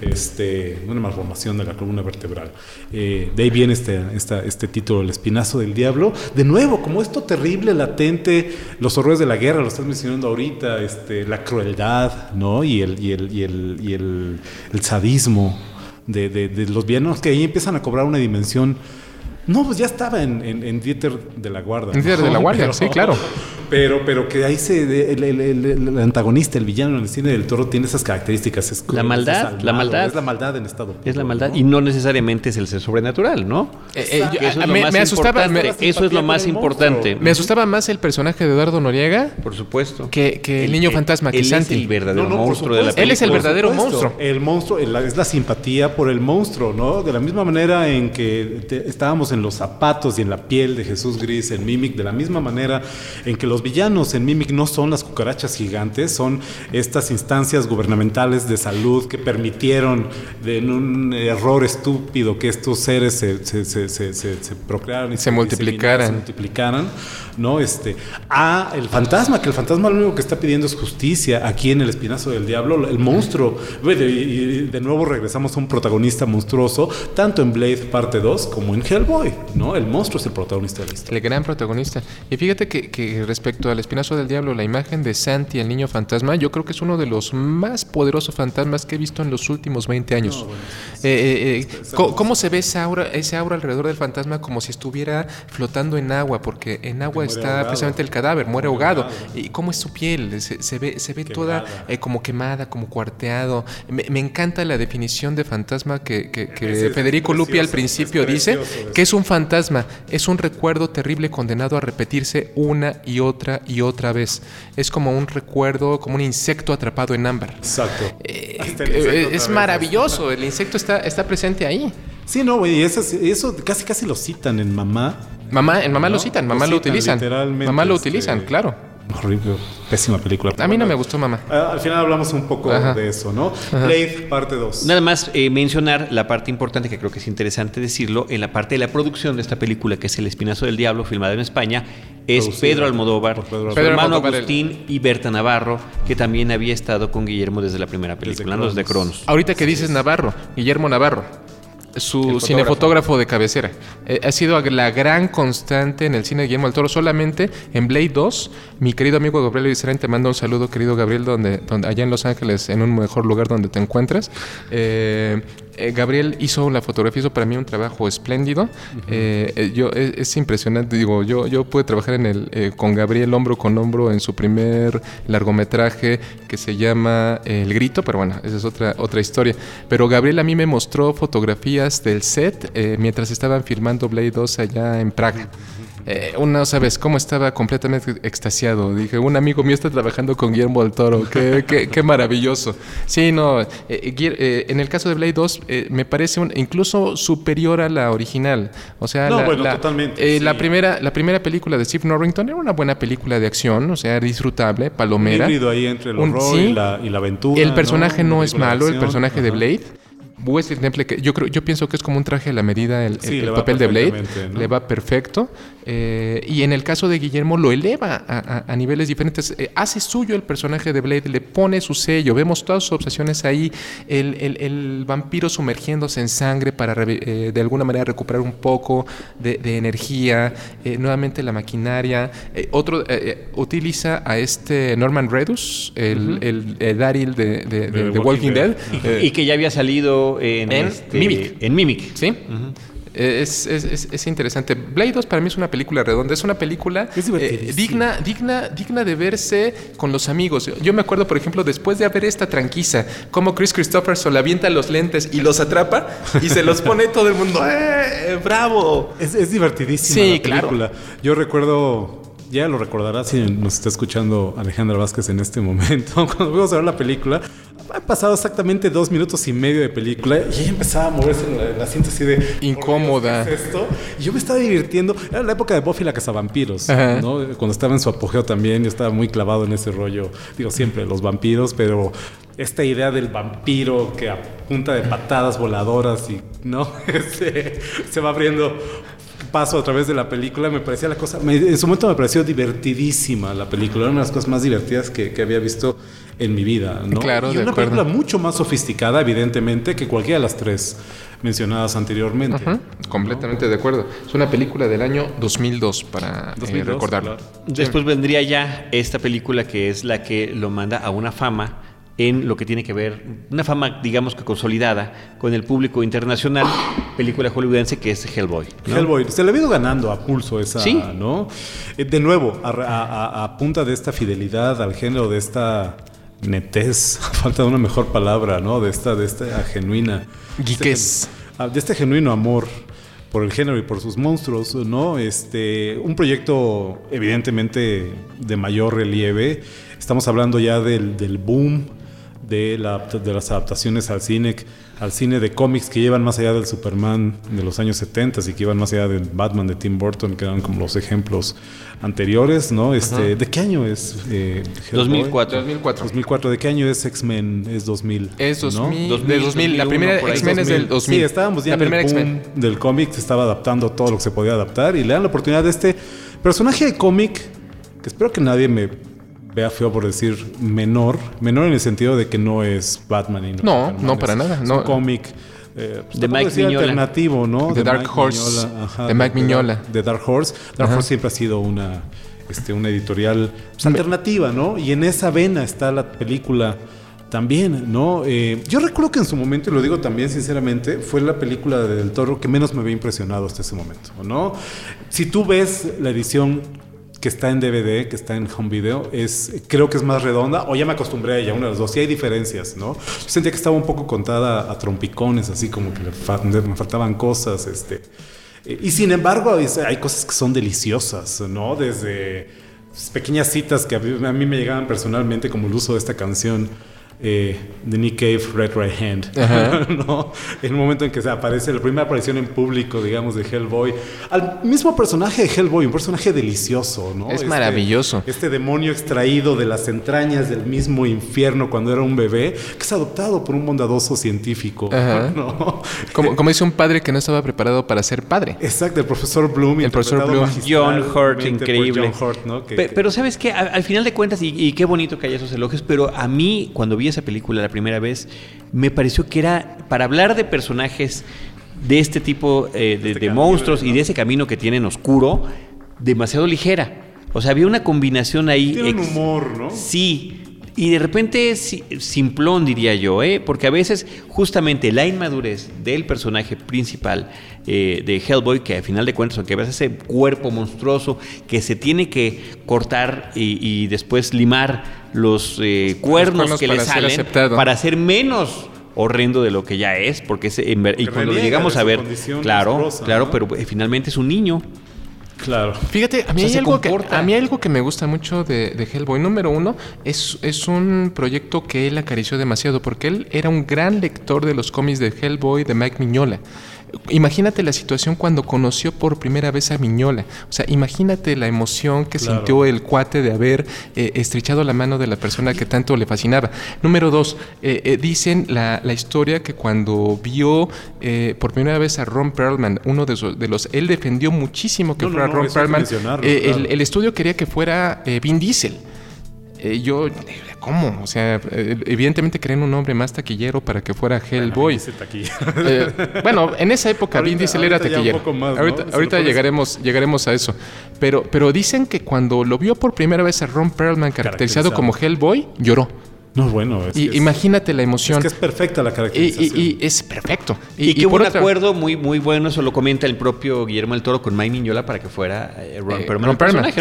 este, una malformación de la columna vertebral. Eh, de ahí viene este, este título, el espinazo del diablo. De nuevo, como esto terrible, latente, los horrores de la guerra, lo estás mencionando ahorita, este, la crueldad, ¿no? Y el y el, y el, y el, sadismo de, de, los villanos que ahí empiezan a cobrar una dimensión No, pues ya estaba en, en, Dieter de la Guardia. En Dieter de la Guardia, sí, claro. Pero, pero que ahí se. El, el, antagonista, el villano en el cine del toro, tiene esas características. Es, la maldad, la maldad. Es la maldad en estado. Es la maldad. Y no necesariamente es el ser sobrenatural, ¿no? Eh, eh, eso es me, asustaba. eso es lo más importante. Me asustaba más el personaje de Eduardo Noriega. Por supuesto. Que, que el, niño fantasma, que él es el verdadero monstruo de la película. Él es el verdadero monstruo. El monstruo es la simpatía por el monstruo, ¿no? De la misma manera en que estábamos en los zapatos y en la piel de Jesús Gris, en Mimic, de la misma manera en que los villanos en Mimic no son las cucarachas gigantes, son estas instancias gubernamentales de salud que permitieron en un error estúpido que estos seres se, se, se, se procrearan y se, multiplicaran. se multiplicaran, ¿no? Este, a el fantasma, que el fantasma lo único que está pidiendo es justicia aquí en el espinazo del diablo, el monstruo. Y de nuevo regresamos a un protagonista monstruoso, tanto en Blade parte 2 como en Hellboy, ¿no? El monstruo es el protagonista de la historia. El gran protagonista. Y fíjate que, respecto al espinazo del diablo, la imagen de Santi, el niño fantasma, yo creo que es uno de los más poderosos fantasmas que he visto en los últimos 20 años. Eh, eh, eh, ¿Cómo se ve esa aura, ese aura alrededor del fantasma como si estuviera flotando en agua? Porque en agua está precisamente el cadáver, muere, ahogado. ¿Y cómo es su piel? Se, ve, se ve toda como quemada, como cuarteado. Me, encanta la definición de fantasma que, Federico Lupi al principio dice, que es un fantasma, es un recuerdo terrible condenado a repetirse una y otra y otra vez. Es como un recuerdo, como un insecto atrapado en ámbar. Exacto. Eh, es maravilloso, el insecto está, está presente ahí. Sí, no, güey, eso, eso casi casi lo citan en Mamá. Mamá, en Mamá lo citan, Mamá lo, utilizan. Mamá lo utilizan, este, claro. Horrible, pésima película. A mí no me gustó, mamá. al final hablamos un poco de eso, ¿no? Blade, parte 2. Nada más eh, mencionar la parte importante que creo que es interesante decirlo, en la parte de la producción de esta película, que es El Espinazo del Diablo, filmado en España, es Pedro Almodóvar, su hermano Agustín y Berta Navarro, que también había estado con Guillermo desde la primera película, los de Cronos. Ahorita que dices Navarro, Guillermo Navarro su cinefotógrafo de cabecera. Eh, ha sido la gran constante en el cine de Guillermo del Toro. Solamente en Blade 2, mi querido amigo Gabriel Israel te manda un saludo, querido Gabriel, donde, donde allá en Los Ángeles, en un mejor lugar donde te encuentras. Eh, eh, Gabriel hizo la fotografía, hizo para mí un trabajo espléndido. Eh, eh, yo, es, impresionante, digo, yo, yo pude trabajar en el, con Gabriel hombro con hombro en su primer largometraje que se llama El Grito, pero bueno, esa es otra, otra historia. Pero Gabriel a mí me mostró fotografías del set mientras estaban filmando Blade 2 allá en Praga. Eh, una, ¿sabes? Cómo estaba completamente extasiado. Dije, un amigo mío está trabajando con Guillermo del Toro. Qué, qué, maravilloso. Sí, no. Eh, eh, en el caso de Blade 2, me parece un, incluso superior a la original. O sea, la, totalmente, la, primera, la primera película de Steve Norrington era una buena película de acción, o sea, disfrutable, palomera. Un híbrido ahí entre el horror y, la, y, la, aventura. El personaje no, es malo, el personaje de Blade Wesley Temple, que yo creo, yo pienso que es como un traje a la medida el, papel de Blade, le va perfecto. Eh, y en el caso de Guillermo lo eleva a, niveles diferentes, eh, hace suyo el personaje de Blade, le pone su sello, vemos todas sus obsesiones ahí, el, vampiro sumergiéndose en sangre para eh, de alguna manera recuperar un poco de, energía, nuevamente la maquinaria. otro utiliza a este Norman Redus, el, Daryl de, de, Walking, Dead. y que ya había salido en, este, Mimic. En Mimic. Sí. Es, es, es, interesante. Blade 2 para mí es una película redonda, es una película eh, digna, digna, digna de verse con los amigos. Yo me acuerdo, por ejemplo, después de ver esta tranquiza, cómo Chris Christopherson le avienta los lentes y los atrapa y se los pone todo el mundo. ¡Eh! ¡Bravo! Es, divertidísima sí, la película. Yo recuerdo ya lo recordará si nos está escuchando Alejandra Vázquez en este momento. Cuando fuimos a ver la película, ha pasado exactamente dos minutos y medio de película y ella empezaba a moverse en el asiento así de... Incómoda. esto? Y yo me estaba divirtiendo. Era la época de Buffy la Cazavampiros, ¿no? Cuando estaba en su apogeo también, yo estaba muy clavado en ese rollo. Digo, siempre los vampiros, pero esta idea del vampiro que a punta de patadas voladoras y, ¿no? se, se va abriendo paso a través de la película, me parecía la cosa, en su momento me pareció divertidísima la película, era una de las cosas más divertidas que, que había visto en mi vida. ¿no? Claro, y una película mucho más sofisticada, evidentemente, que cualquiera de las tres mencionadas anteriormente. Completamente de acuerdo. Es una película del año 2002, para eh, recordarlo. Después vendría ya esta película que es la que lo manda a una fama en lo que tiene que ver, una fama, digamos que consolidada con el público internacional, película hollywoodense que es Hellboy. Hellboy, se le ha ido ganando a pulso esa, ¿Sí? ¿no? Eh, de nuevo, a, punta de esta fidelidad al género, de esta netez, falta de una mejor palabra, ¿no? De esta, de esta genuina. Geekes. Ah, de este genuino amor por el género y por sus monstruos, ¿no? Este, un proyecto evidentemente de mayor relieve. Estamos hablando ya del, del boom de, la, de las adaptaciones al cine, al cine de cómics que llevan más allá del Superman de los años 70 y que llevan más allá del Batman de Tim Burton, que eran como los ejemplos anteriores, ¿no? Este, ¿De qué año es? Eh, 2004. 2004. 2004. ¿De qué año es X-Men? Es 2000. Es 2000. ¿no? de 2000. la primera X-Men es del 2000. Sí, estábamos ya en el boom del cómic, se estaba adaptando todo lo que se podía adaptar y le dan la oportunidad de este personaje de cómic que espero que nadie me vea feo por decir menor, menor en el sentido de que no es Batman y no, no, para nada, es no. un cómic eh, pues de Mike Miñola. alternativo, ¿no? De, Dark Horse, de Mike Miñola, de, Dark Horse. Dark Horse siempre ha sido una este, una editorial pues, alternativa, ¿no? Y en esa vena está la película también, ¿no? Eh, yo recuerdo que en su momento, y lo digo también sinceramente, fue la película de Del Toro que menos me había impresionado hasta ese momento, ¿no? Si tú ves la edición que está en DVD, que está en home video, es, creo que es más redonda, o ya me acostumbré a ella, una de las dos. Sí hay diferencias, ¿no? Yo sentía que estaba un poco contada a trompicones, así como que me faltaban cosas, este. Y sin embargo, hay cosas que son deliciosas, ¿no? Desde pequeñas citas que a mí me llegaban personalmente, como el uso de esta canción eh, de Nick Cave, Red Right Hand. ¿no? En un momento en que se aparece la primera aparición en público, digamos, de Hellboy. Al mismo personaje de Hellboy, un personaje delicioso, ¿no? Es este, maravilloso. Este demonio extraído de las entrañas del mismo infierno cuando era un bebé, que es adoptado por un bondadoso científico. ¿no? Como, como dice un padre que no estaba preparado para ser padre. Exacto, el profesor Bloom. El profesor Bloom. John Hurt, increíble. John Hurt, ¿no? pero, ¿sabes qué? Al, final de cuentas, y, y qué bonito que haya esos elogios, pero a mí, cuando vi esa película la primera vez, me pareció que era para hablar de personajes de este tipo eh, de, este monstruos y de ese camino que tienen oscuro, demasiado ligera. O sea, había una combinación ahí. Tiene un humor, ¿no? Sí. Y de repente simplón, diría yo, ¿eh? porque a veces justamente la inmadurez del personaje principal eh, de Hellboy, que al final de cuentas, aunque ves ese cuerpo monstruoso que se tiene que cortar y después limar los, eh, cuernos, que le salen para ser menos horrendo de lo que ya es, porque y cuando llegamos a ver, claro, claro, pero eh, finalmente es un niño. Claro. Fíjate, a mí, hay, algo que, a mí algo que me gusta mucho de, de, Hellboy. Número uno, es, es un proyecto que él acarició demasiado porque él era un gran lector de los cómics de Hellboy de Mike Miñola. Imagínate la situación cuando conoció por primera vez a Miñola. O sea, imagínate la emoción que sintió el cuate de haber eh, estrechado la mano de la persona que tanto le fascinaba. Número dos, eh, eh, dicen la, historia que cuando vio por primera vez a Ron Perlman, uno de, los, él defendió muchísimo que fuera Ron Perlman. el, el, estudio quería que fuera Vin Diesel. yo ¿Cómo? O sea, eh, evidentemente querían un hombre más taquillero para que fuera Hellboy. Eh, bueno, en esa época Vin Diesel era taquillero. ahorita, llegaremos, llegaremos a eso. Pero, pero dicen que cuando lo vio por primera vez a Ron Perlman caracterizado como Hellboy, lloró. No, bueno. Es y, imagínate la emoción. Es que es perfecta la caracterización. Y, es perfecto. Y, que hubo un acuerdo muy, muy bueno, eso lo comenta el propio Guillermo del Toro con Mike Miñola para que fuera eh, Ron eh, Perlman.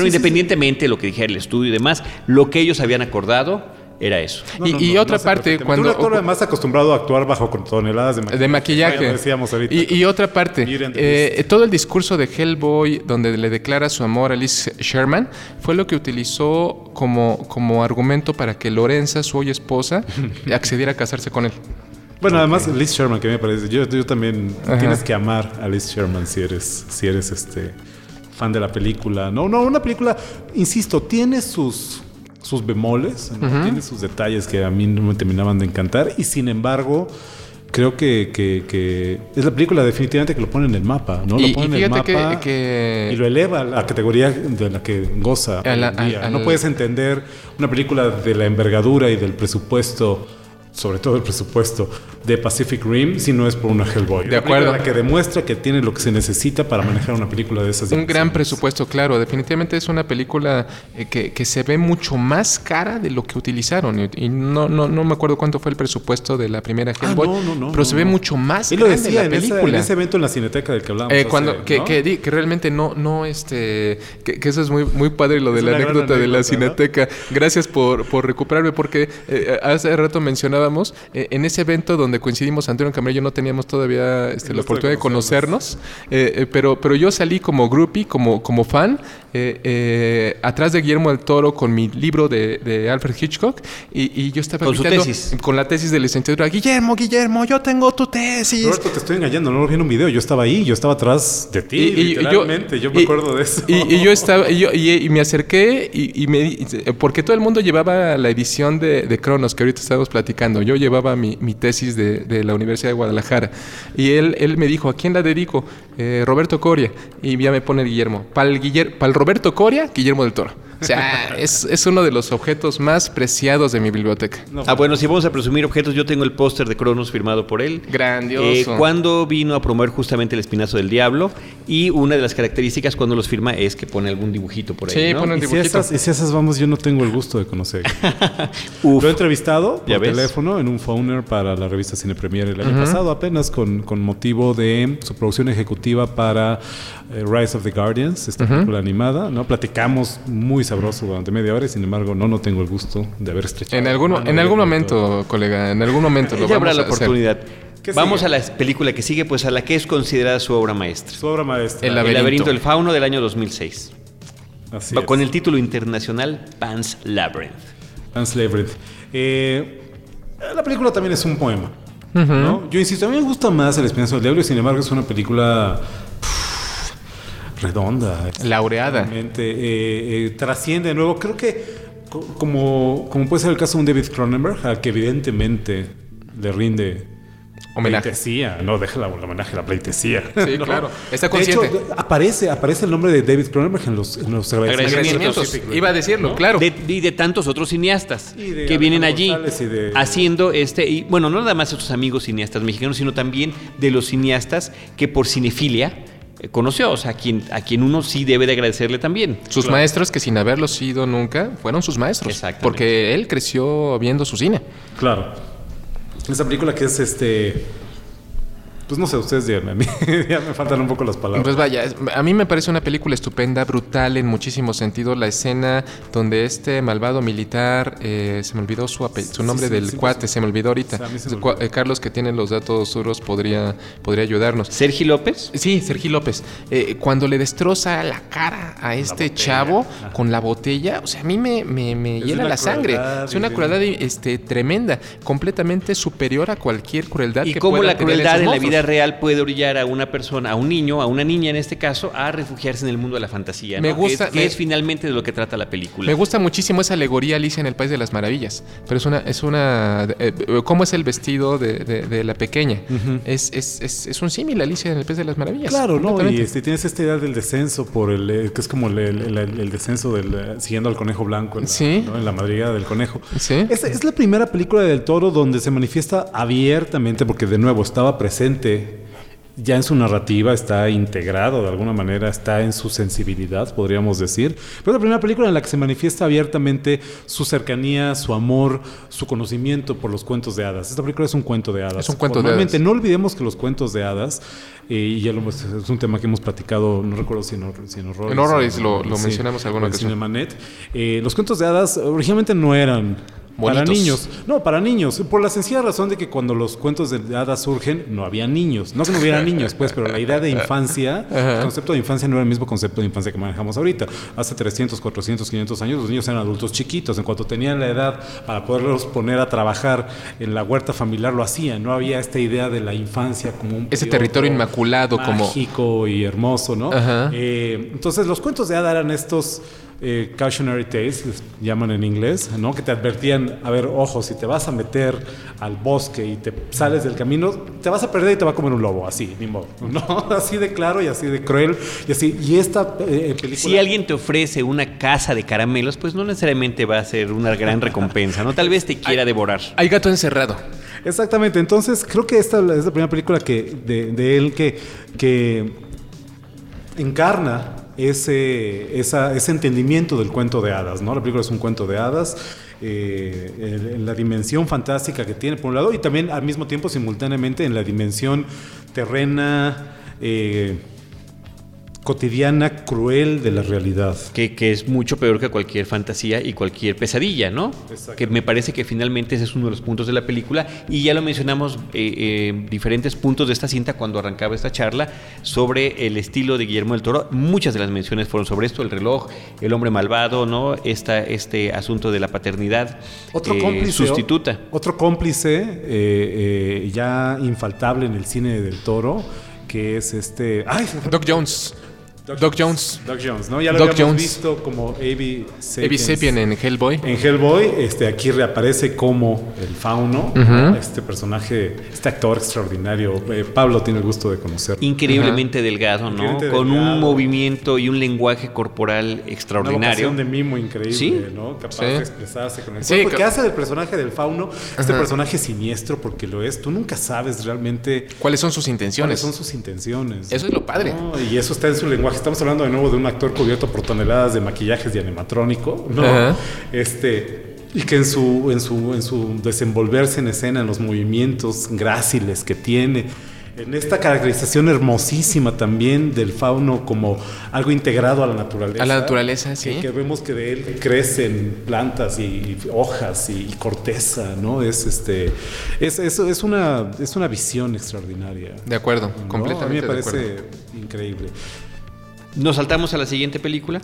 independientemente de lo que dijera el estudio y demás, lo que ellos habían acordado era eso. y, otra parte, cuando... Un actor además acostumbrado a actuar bajo toneladas de maquillaje. De maquillaje. decíamos ahorita. Y, otra parte, eh, todo el discurso de Hellboy, donde le declara su amor a Liz Sherman, fue lo que utilizó como, como argumento para que Lorenza, su hoy esposa, accediera a casarse con él. Bueno, además Liz Sherman, que me parece, yo, yo también tienes que amar a Liz Sherman si eres, si eres este fan de la película. No, no, una película, insisto, tiene sus sus bemoles, tiene sus detalles que a mí no me terminaban de encantar y sin embargo creo que, que, es la película definitivamente que lo pone en el mapa, ¿no? Lo pone en el mapa y lo eleva a la categoría de la que goza. no puedes entender una película de la envergadura y del presupuesto, sobre todo el presupuesto de Pacific Rim si no es por una Hellboy. De acuerdo. que demuestra que tiene lo que se necesita para manejar una película de esas. Un gran presupuesto, claro. Definitivamente es una película eh, que, se ve mucho más cara de lo que utilizaron. Y, no, no, no me acuerdo cuánto fue el presupuesto de la primera ah, Hellboy. pero se ve mucho más Él lo decía en, en, ese evento en la cineteca del que hablábamos. Eh, cuando, que, que, realmente no, no, este, que, eso es muy, muy padre lo de la anécdota, de la cineteca. Gracias por, por recuperarme, porque eh, hace rato mencionábamos en ese evento donde coincidimos Antonio Camargo yo no teníamos todavía este, la oportunidad de conocernos, eh, eh, pero, pero yo salí como groupie, como, como fan, eh, atrás de Guillermo del Toro con mi libro de, Alfred Hitchcock y, yo estaba con su tesis. con la tesis de licenciatura, Guillermo, Guillermo, yo tengo tu tesis. Roberto, te estoy engañando, no lo vi en un video, yo estaba ahí, yo estaba atrás de ti, y, literalmente, yo, me acuerdo de eso. Y, yo estaba, y, me acerqué y, me, porque todo el mundo llevaba la edición de, de Cronos que ahorita estábamos platicando, yo llevaba mi, mi tesis de, de la Universidad de Guadalajara. Y él, él me dijo, ¿a quién la dedico? Eh, Roberto Coria. Y ya me pone Guillermo. Para el, Roberto Coria, Guillermo del Toro. O sea, es, uno de los objetos más preciados de mi biblioteca. ah, bueno, si vamos a presumir objetos, yo tengo el póster de Cronos firmado por él. Grandioso. Eh, cuando vino a promover justamente el Espinazo del Diablo. Y una de las características cuando los firma es que pone algún dibujito por ahí. Sí, pone un dibujito. Y si, esas, vamos, yo no tengo el gusto de conocer. Lo he entrevistado por teléfono en un phoner para la revista Cine Premier el año pasado, apenas con, con motivo de su producción ejecutiva para eh, Rise of the Guardians, esta película animada, ¿no? Platicamos muy sabroso durante media hora y sin embargo no, no tengo el gusto de haber estrechado. En, alguno, en algún momento, colega, en algún momento lo ya habrá la oportunidad. Vamos a la película que sigue, pues a la que es considerada su obra maestra. Su obra maestra. El laberinto, del fauno del año 2006. Así con el título internacional Pan's Labyrinth. Pan's Labyrinth. Eh, la película también es un poema. ¿no? Yo insisto, a mí me gusta más El Espinazo del Diablo y sin embargo es una película redonda. Laureada. Eh, eh, trasciende de nuevo. Creo que, como, como puede ser el caso de un David Cronenberg, al que evidentemente le rinde Homenaje. Pleitesía, no, deja la, el homenaje, la pleitesía. Sí, claro. Está consciente. De hecho, aparece, aparece el nombre de David Cronenberg en los, en los agradecimientos. Iba a decirlo, claro. y de tantos otros cineastas que vienen allí haciendo este. Y bueno, no nada más estos amigos cineastas mexicanos, sino también de los cineastas que por cinefilia conoció, o sea, a quien, a quien uno sí debe de agradecerle también. Sus maestros que sin haberlo sido nunca fueron sus maestros. Exacto. Porque él creció viendo su cine. Claro. Esa película que es este pues no sé, ustedes díganme, a mí ya me faltan un poco las palabras. Pues vaya, a mí me parece una película estupenda, brutal en muchísimos sentidos. La escena donde este malvado militar, eh, se me olvidó su, su nombre del cuate, se me olvidó ahorita. Eh, Carlos, que tiene los datos duros, podría, podría ayudarnos. ¿Sergi López? Sí, Sergi López. Eh, cuando le destroza la cara a este chavo con la botella, o sea, a mí me, me, hiela la sangre. Es una crueldad este, tremenda, completamente superior a cualquier crueldad ¿Y que cómo la crueldad en la vida real puede orillar a una persona, a un niño, a una niña en este caso, a refugiarse en el mundo de la fantasía. Me gusta. Que, es, finalmente de lo que trata la película. Me gusta muchísimo esa alegoría Alicia en el País de las Maravillas. Pero es una. Es una eh, ¿Cómo es el vestido de, la pequeña? es, es, es, un símil Alicia en el País de las Maravillas. Claro, ¿no? Y este, tienes esta idea del descenso por el. Eh, que es como el, descenso del. Eh, siguiendo al conejo blanco en la, ¿Sí? en la madriguera del conejo. Sí. Es, es la primera película del toro donde se manifiesta abiertamente, porque de nuevo estaba presente ya en su narrativa está integrado de alguna manera, está en su sensibilidad, podríamos decir. Pero es la primera película en la que se manifiesta abiertamente su cercanía, su amor, su conocimiento por los cuentos de hadas. Esta película es un cuento de hadas. Es un cuento de hadas. No olvidemos que los cuentos de hadas, eh, y ya lo, es un tema que hemos platicado, no recuerdo si en, si en En Horrores lo, mencionamos alguna vez. En eh, los cuentos de hadas originalmente no eran para niños. No, para niños. Por la sencilla razón de que cuando los cuentos de hadas surgen, no había niños. No que no hubiera niños, pues, pero la idea de infancia, el concepto de infancia no era el mismo concepto de infancia que manejamos ahorita. Hace 300, 400, 500 años los niños eran adultos chiquitos. En cuanto tenían la edad para poderlos poner a trabajar en la huerta familiar, lo hacían. No había esta idea de la infancia como un... Ese territorio inmaculado, como... Mágico y hermoso, ¿no? Eh, entonces los cuentos de hadas eran estos eh, cautionary tales, les llaman en inglés, ¿no? que te advertían, a ver, ojo, si te vas a meter al bosque y te sales del camino, te vas a perder y te va a comer un lobo, así, ni modo, ¿no? Así de claro y así de cruel y así. Y esta eh, película... Si alguien te ofrece una casa de caramelos, pues no necesariamente va a ser una gran recompensa, ¿no? Tal vez te quiera devorar. Hay gato encerrado. Exactamente, entonces creo que esta es la primera película que, de, él que, que encarna ese, ese entendimiento del cuento de hadas, ¿no? La película es un cuento de hadas, eh, en la dimensión fantástica que tiene por un lado y también al mismo tiempo simultáneamente en la dimensión terrena, eh, cotidiana, cruel de la realidad. Que, es mucho peor que cualquier fantasía y cualquier pesadilla, ¿no? Que me parece que finalmente ese es uno de los puntos de la película y ya lo mencionamos eh, eh, diferentes puntos de esta cinta cuando arrancaba esta charla sobre el estilo de Guillermo del Toro. Muchas de las menciones fueron sobre esto, el reloj, el hombre malvado, ¿no? Esta, este asunto de la paternidad otro eh, cómplice, sustituta. Otro cómplice ya infaltable en el cine del Toro que es este... ¡Ay! Doc Jones. Doc, Jones. Doc Jones, ¿no? Ya lo habíamos visto como Avi Sapien. en Hellboy. En Hellboy, este, aquí reaparece como el fauno, este personaje, este actor extraordinario. Eh, Pablo tiene el gusto de conocerlo. Increíblemente delgado, ¿no? Con un movimiento y un lenguaje corporal extraordinario. Una de mimo increíble, ¿no? Capaz de expresarse con el sí, cuerpo. ¿Qué hace del personaje del fauno? Este personaje siniestro, porque lo es. Tú nunca sabes realmente... ¿Cuáles son sus intenciones? ¿Cuáles son sus intenciones? Eso es lo padre. y eso está en su lenguaje estamos hablando de nuevo de un actor cubierto por toneladas de maquillajes y animatrónico, ¿no? Este, y que en su, en, su, en su desenvolverse en escena, en los movimientos gráciles que tiene, en esta caracterización hermosísima también del fauno como algo integrado a la naturaleza. A la naturaleza, sí. Que, vemos que de él crecen plantas y, hojas y, corteza, ¿no? Es este es, es, una es una visión extraordinaria. De acuerdo, completamente. A mí me parece increíble. ¿Nos saltamos a la siguiente película?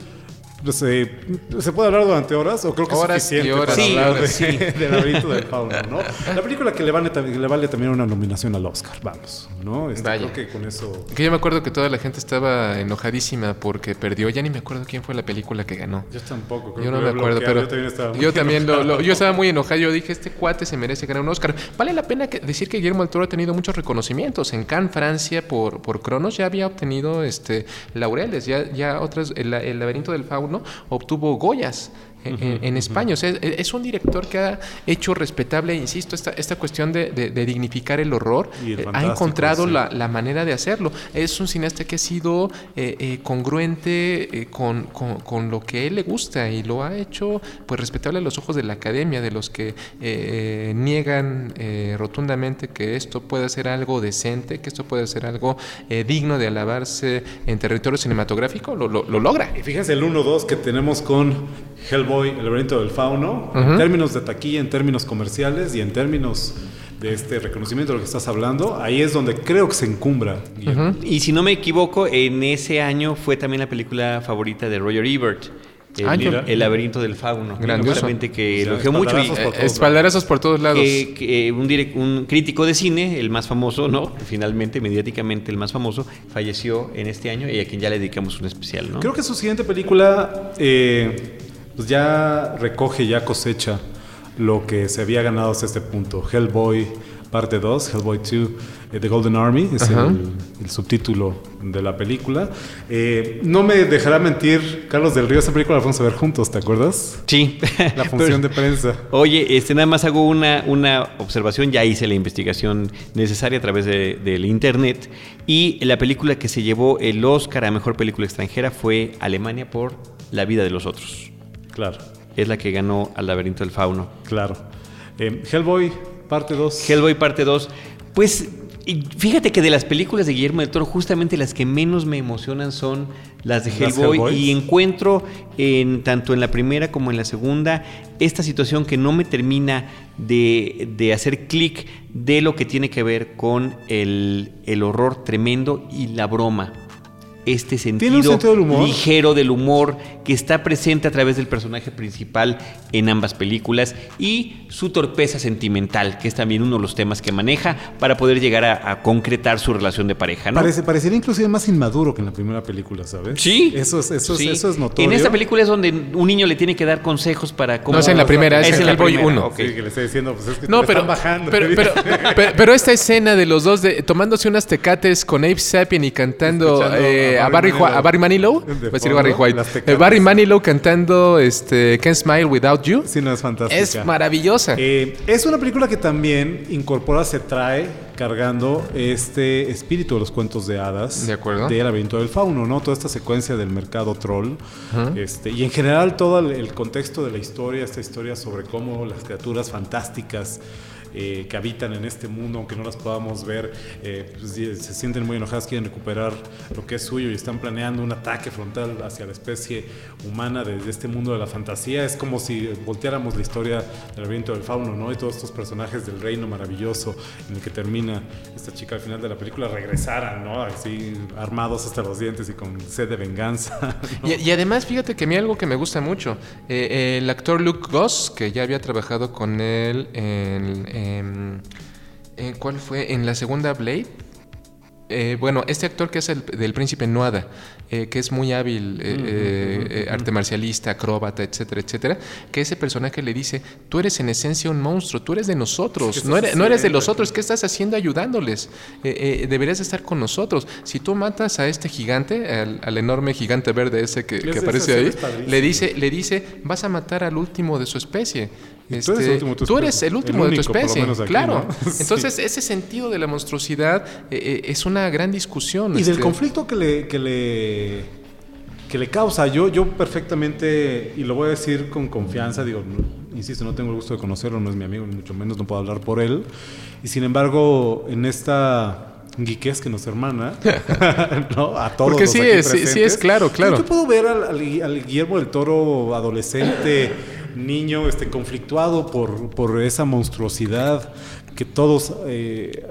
No sé, ¿se puede hablar durante horas o creo que es suficiente para hablar de, sí. del laberinto del fauno, ¿no? La película que le vale, le vale también una nominación al Oscar, vamos, ¿no? Este, creo que con eso... Que yo me acuerdo que toda la gente estaba enojadísima porque perdió, ya ni me acuerdo quién fue la película que ganó. Yo tampoco, creo Yo no me acuerdo, pero yo también estaba muy yo también lo, yo estaba muy enojado, yo dije, este cuate se merece ganar un Oscar. Vale la pena decir que Guillermo del Toro ha tenido muchos reconocimientos. En Cannes, Francia, por, por Cronos ya había obtenido este laureles, ya, ya otras, el, el laberinto del fauno obtuvo Goyas en, España. O sea, es un director que ha hecho respetable, insisto, esta, esta cuestión de, dignificar el horror. Eh, ha encontrado la, manera de hacerlo. Es un cineasta que ha sido eh, eh, congruente con, lo que él le gusta y lo ha hecho pues respetable a los ojos de la academia, de los que niegan rotundamente que esto pueda ser algo decente, que esto puede ser algo digno de alabarse en territorio cinematográfico, lo, lo logra. Y fíjense el 1-2 que tenemos con Hellboy, El laberinto del fauno, en términos de taquilla, en términos comerciales y en términos de este reconocimiento de lo que estás hablando, ahí es donde creo que se encumbra. Y si no me equivoco, en ese año fue también la película favorita de Roger Ebert. El, laberinto del fauno. Grandiosamente que elogió mucho. Y, por espaldarazos por todos lados. Que, un, un, crítico de cine, el más famoso, ¿no? Finalmente, mediáticamente el más famoso, falleció en este año y a quien ya le dedicamos un especial, ¿no? Creo que su siguiente película eh, pues ya recoge, ya cosecha lo que se había ganado hasta este punto. Hellboy parte 2, Hellboy 2, eh, The Golden Army, es el, subtítulo de la película. Eh, no me dejará mentir, Carlos del Río, esa película la vamos a ver juntos, ¿te acuerdas? Sí. La función de prensa. Oye, este, nada más hago una, una observación, ya hice la investigación necesaria a través del internet, y la película que se llevó el Oscar a Mejor Película Extranjera fue Alemania por La vida de los otros. Claro. Es la que ganó al laberinto del fauno. Claro. Eh, Hellboy, parte 2. Hellboy, parte 2. Pues fíjate que de las películas de Guillermo del Toro, justamente las que menos me emocionan son las de Hellboy. y encuentro en tanto en la primera como en la segunda esta situación que no me termina de, de hacer clic de lo que tiene que ver con el, el horror tremendo y la broma este sentido, ligero del humor que está presente a través del personaje principal en ambas películas y su torpeza sentimental, que es también uno de los temas que maneja para poder llegar a, concretar su relación de pareja. ¿no? Parece, parecería inclusive más inmaduro que en la primera película, ¿sabes? Sí. Eso es, eso, eso es notorio. En esta película es donde un niño le tiene que dar consejos para cómo... No es en la primera, es, en el Boy 1. Sí, que le estoy diciendo, pues es que no, pero, bajando. Pero, pero, pero, esta escena de los dos de, tomándose unas tecates con Abe Sapien y cantando... eh, a, Barry, a Barry Manilow. decir Barry White. Barry Manilow cantando este, Can't Smile Without You. Sí, no, es fantástica. Es maravillosa. es una película que también incorpora, se trae cargando este espíritu de los cuentos de hadas. De acuerdo. De laberinto del fauno, ¿no? Toda esta secuencia del mercado troll. este, y en general todo el contexto de la historia, esta historia sobre cómo las criaturas fantásticas eh, que habitan en este mundo, aunque no las podamos ver, eh, pues, se sienten muy enojadas, quieren recuperar lo que es suyo y están planeando un ataque frontal hacia la especie humana desde este mundo de la fantasía. Es como si volteáramos la historia del viento del fauno, ¿no? Y todos estos personajes del reino maravilloso en el que termina esta chica al final de la película regresaran, ¿no? Así armados hasta los dientes y con sed de venganza. Y, además, fíjate que a mí algo que me gusta mucho, eh, el actor Luke Goss, que ya había trabajado con él en Em, eh, ¿Cuál fue? En la segunda Blade. Eh, bueno, este actor que es el del príncipe Nuada, eh, que es muy hábil, arte marcialista, acróbata, etcétera, etcétera, que ese personaje le dice, tú eres en esencia un monstruo, tú eres de nosotros, no, eres, no eres, de los otros, ¿qué estás haciendo ayudándoles? deberías estar con nosotros. Si tú matas a este gigante, al, enorme gigante verde ese que, que aparece ahí, le dice, le dice, vas a matar al último de su especie. Este, tú eres el último, de tu especie, claro. Entonces, ese sentido de la monstruosidad eh, eh, es una gran discusión. Y del este. conflicto que le, que le, que le causa. Yo, yo perfectamente, y lo voy a decir con confianza, digo, insisto, no tengo el gusto de conocerlo, no es mi amigo, ni mucho menos, no puedo hablar por él. Y sin embargo, en esta guiques que nos hermana, ¿no? A todos Porque sí, es, sí, es claro, claro. Yo puedo ver al, al Guillermo del Toro adolescente niño este, conflictuado por, por esa monstruosidad que todos eh,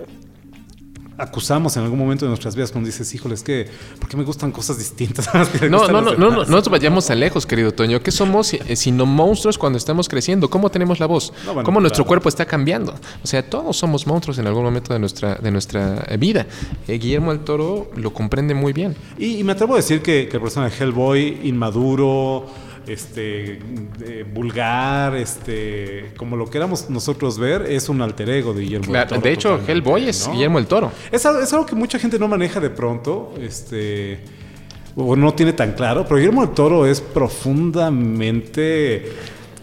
acusamos en algún momento de nuestras vidas cuando dices, híjole, es que, ¿por qué me gustan cosas distintas? no, no, no, no, no, nos vayamos tan lejos, querido Toño. ¿Qué somos eh, sino monstruos cuando estamos creciendo? ¿Cómo tenemos la voz? ¿Cómo nuestro cuerpo está cambiando? O sea, todos somos monstruos en algún momento de nuestra, de nuestra eh, vida. Guillermo del Toro lo comprende muy bien. Y, me atrevo a decir que, que el personaje de Hellboy, inmaduro, este vulgar, este como lo queramos nosotros ver, es un alter ego de Guillermo del Toro. De hecho, Hellboy es Guillermo del Toro. Es, es, algo que mucha gente no maneja de pronto, este o no tiene tan claro, pero Guillermo del Toro es profundamente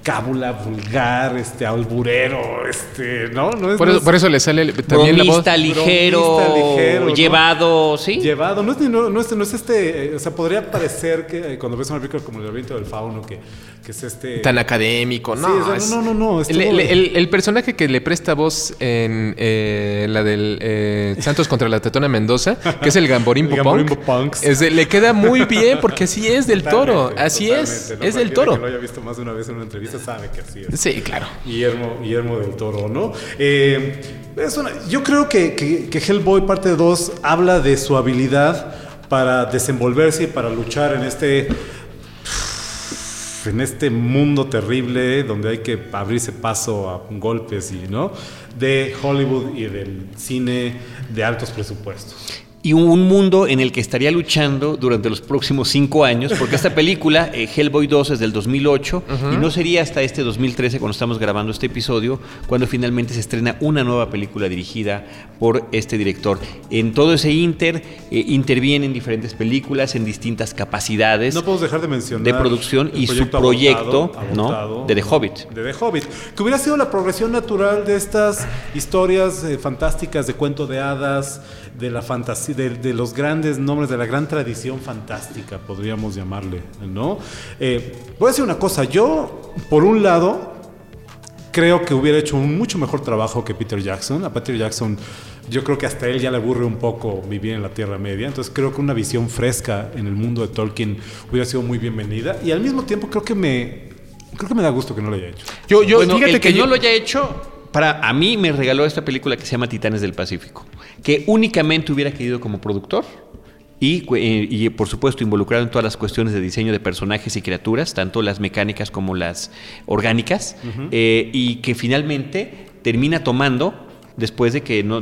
cábula, vulgar, este, alburero, este, ¿no? no es, por, eso, le sale también la voz. Ligero, ligero, llevado, ¿sí? Llevado, no es, no, no, es, no es este, eh, o sea, podría parecer que eh, cuando ves una película como El laberinto del fauno, que, que es este... Tan académico, ¿no? Sí, no, no, no, el, el, personaje que le presta voz en eh, la del Santos contra la Tetona Mendoza, que es el Gamborimbo, Punk, le queda muy bien porque así es del toro, así es, es del toro. Que lo haya visto más de una vez en una entrevista sabe que así es. Sí, claro. Guillermo, Guillermo del Toro, ¿no? Eh, yo creo que, que, Hellboy parte 2 habla de su habilidad para desenvolverse y para luchar en este en este mundo terrible donde hay que abrirse paso a golpes y no de Hollywood y del cine de altos presupuestos y un mundo en el que estaría luchando durante los próximos cinco años, porque esta película, eh, Hellboy 2, es del 2008, y no sería hasta este 2013, cuando estamos grabando este episodio, cuando finalmente se estrena una nueva película dirigida por este director. En todo ese inter, eh, intervienen diferentes películas en distintas capacidades. No podemos dejar de mencionar. De producción y su proyecto, ¿no? De The Hobbit. De The Hobbit. Que hubiera sido la progresión natural de estas historias eh, fantásticas de cuento de hadas de la fantasía, de, los grandes nombres, de la gran tradición fantástica, podríamos llamarle, ¿no? Eh, voy a decir una cosa, yo, por un lado, creo que hubiera hecho un mucho mejor trabajo que Peter Jackson. A Peter Jackson, yo creo que hasta él ya le aburre un poco vivir en la Tierra Media, entonces creo que una visión fresca en el mundo de Tolkien hubiera sido muy bienvenida y al mismo tiempo creo que me creo que me da gusto que no lo haya hecho. Yo, yo fíjate que, yo... no lo haya hecho para a mí me regaló esta película que se llama Titanes del Pacífico, que únicamente hubiera querido como productor y, y, por supuesto involucrado en todas las cuestiones de diseño de personajes y criaturas, tanto las mecánicas como las orgánicas, eh, y que finalmente termina tomando después de que no,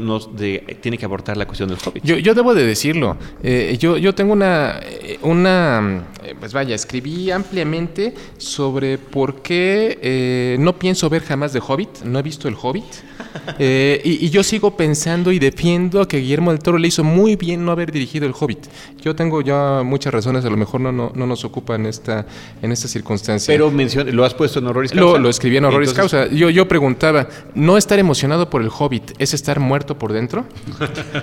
tiene que abortar la cuestión del hobbit. Yo, yo debo de decirlo, eh, yo, yo tengo una, una eh, pues vaya, escribí ampliamente sobre por qué eh, no pienso ver jamás The Hobbit, no he visto El Hobbit. Eh, y, yo sigo pensando y defiendo que Guillermo del Toro le hizo muy bien no haber dirigido El Hobbit. Yo tengo ya muchas razones, a lo mejor no, no, nos ocupa en esta, en esta circunstancia. Pero lo has puesto en Horroris Causa. Lo, lo escribí en Horroris Causa. Yo, yo preguntaba, ¿no estar emocionado por El Hobbit es estar muerto por dentro?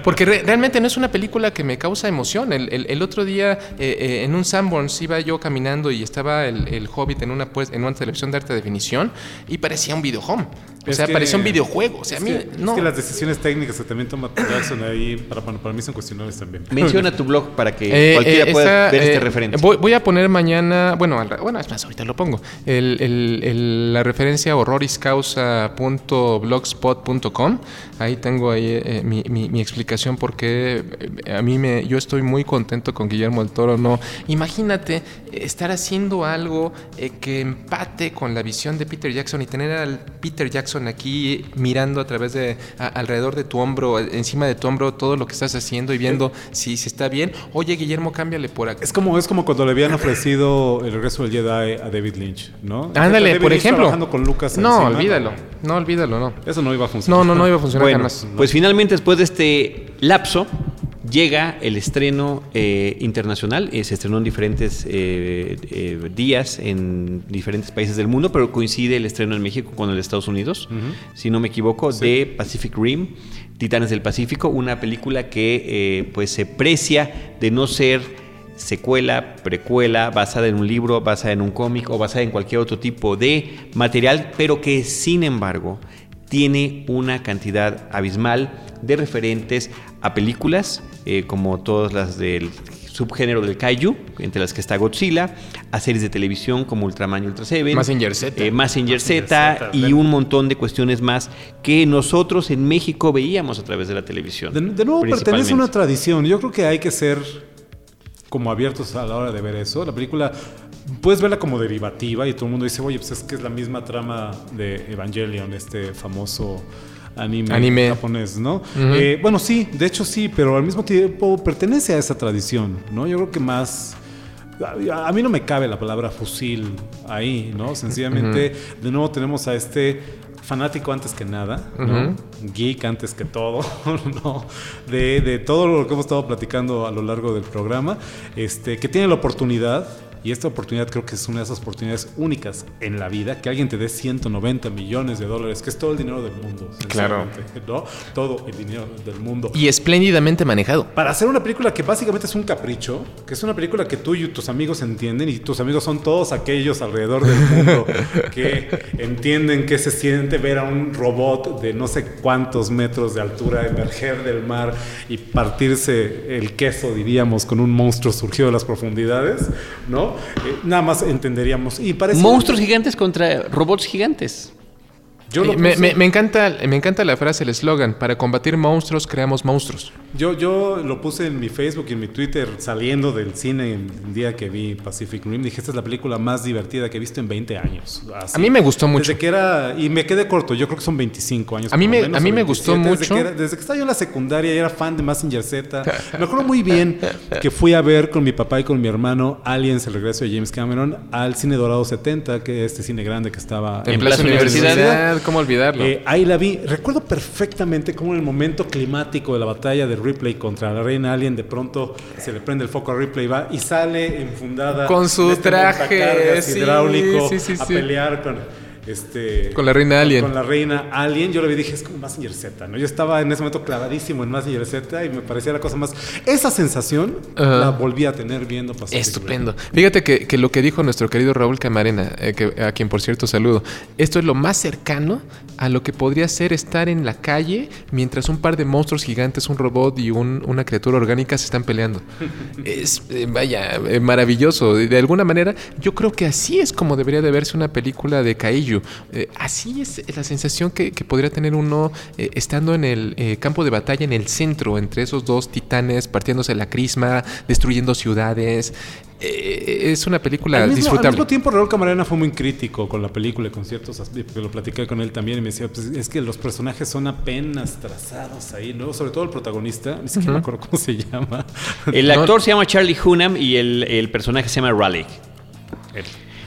Porque realmente no es una película que me causa emoción. El, el, otro día en un Sanborns iba yo caminando y estaba el, el Hobbit en una, pues, en una televisión de alta definición y parecía un videohome. O sea, parecía un videojuego. O sea, a mí, que, no. Es que las decisiones técnicas que también toma Jackson ahí, para, para mí son cuestionables también. Menciona tu blog para que eh, cualquiera eh, pueda ver este eh, referente. Voy, voy, a poner mañana, bueno, bueno, es más, ahorita lo pongo. El, el, la referencia horroriscausa.blogspot.com. Ahí tengo ahí mi, mi, mi, explicación porque a mí me, yo estoy muy contento con Guillermo del Toro. No, imagínate estar haciendo algo que empate con la visión de Peter Jackson y tener al Peter Jackson aquí mirando a través de alrededor de tu hombro, encima de tu hombro, todo lo que estás haciendo y viendo si, si está bien. Oye, Guillermo, cámbiale por acá. Es como, es como cuando le habían ofrecido el regreso del Jedi a David Lynch, ¿no? Ándale, por ejemplo. Con Lucas no, olvídalo. No, olvídalo, no. Eso no iba a funcionar. No, no, no iba jamás. Pues finalmente, después de este lapso, llega el estreno eh, internacional. Eh, se estrenó en diferentes eh, días en diferentes países del mundo, pero coincide el estreno en México con el de Estados Unidos, si no me equivoco, de Pacific Rim, Titanes del Pacífico, una película que pues se precia de no ser secuela, precuela, basada en un libro, basada en un cómic o basada en cualquier otro tipo de material, pero que sin embargo tiene una cantidad abismal de referentes a películas, eh, como todas las del subgénero del kaiju, entre las que está Godzilla, a series de televisión como Ultraman y Ultra Seven, Massinger Z, eh, Massinger Z, y un montón de cuestiones más que nosotros en México veíamos a través de la televisión. De, nuevo pertenece a una tradición. Yo creo que hay que ser como abiertos a la hora de ver eso. La película puedes verla como derivativa y todo el mundo dice, oye, pues es que es la misma trama de Evangelion, este famoso anime, japonés, ¿no? Eh, bueno, sí, de hecho sí, pero al mismo tiempo pertenece a esa tradición, ¿no? Yo creo que más... A, mí no me cabe la palabra fusil ahí, ¿no? Sencillamente, de nuevo tenemos a este fanático antes que nada, ¿no? geek antes que todo, ¿no? de, de, todo lo que hemos estado platicando a lo largo del programa, este, que tiene la oportunidad y esta oportunidad creo que es una de esas oportunidades únicas en la vida, que alguien te dé 190 millones de dólares, que es todo el dinero del mundo. Claro. ¿no? Todo el dinero del mundo. Y espléndidamente manejado. Para hacer una película que básicamente es un capricho, que es una película que tú y tus amigos entienden, y tus amigos son todos aquellos alrededor del mundo que entienden que se siente ver a un robot de no sé cuántos metros de altura emerger del mar y partirse el queso, diríamos, con un monstruo surgido de las profundidades, ¿no? Eh, nada más entenderíamos. Y Monstruos gigantes contra robots gigantes. Eh, me, encanta, me encanta la frase, el eslogan, para combatir monstruos creamos monstruos. Yo, yo lo puse en mi Facebook y en mi Twitter saliendo del cine el día que vi Pacific Rim. Dije, esta es la película más divertida que he visto en 20 años. A mí me gustó mucho. Desde que era, y me quedé corto, yo creo que son 25 años. A mí me, a mí me gustó mucho. Desde que, desde que estaba yo en la secundaria y era fan de Massinger Z. me acuerdo muy bien que fui a ver con mi papá y con mi hermano Aliens, el regreso de James Cameron, al Cine Dorado 70, que es este cine grande que estaba en, Plaza Universidad ¿Cómo olvidarlo? Eh, ahí la vi. Recuerdo perfectamente cómo en el momento climático de la batalla de Ripley contra la reina Alien, de pronto se le prende el foco a Ripley va, y sale enfundada con su este traje hidráulico a pelear con este, con la reina Alien. Con la reina Alien. Yo lo vi y dije, es como Massinger Z, ¿no? Yo estaba en ese momento clavadísimo en Massinger Z y me parecía la cosa más. Esa sensación la volví a tener viendo pasar. Estupendo. Fíjate que, lo que dijo nuestro querido Raúl Camarena, eh, que, a quien por cierto saludo, esto es lo más cercano a lo que podría ser estar en la calle mientras un par de monstruos gigantes, un robot y una criatura orgánica se están peleando. es, eh, vaya, eh, maravilloso. De alguna manera, yo creo que así es como debería de verse una película de Kaiju eh, así es la sensación que, podría tener uno eh, estando en el eh, campo de batalla, en el centro, entre esos dos titanes, partiéndose la crisma, destruyendo ciudades. eh, es una película disfrutable. Al mismo tiempo, Raúl Camarena fue muy crítico con la película y con ciertos aspectos. Lo platiqué con él también y me decía, pues es que los personajes son apenas trazados ahí, ¿no? Sobre todo el protagonista, ni siquiera me acuerdo cómo se llama. El actor se llama Charlie Hunnam y el, el personaje se llama Raleigh.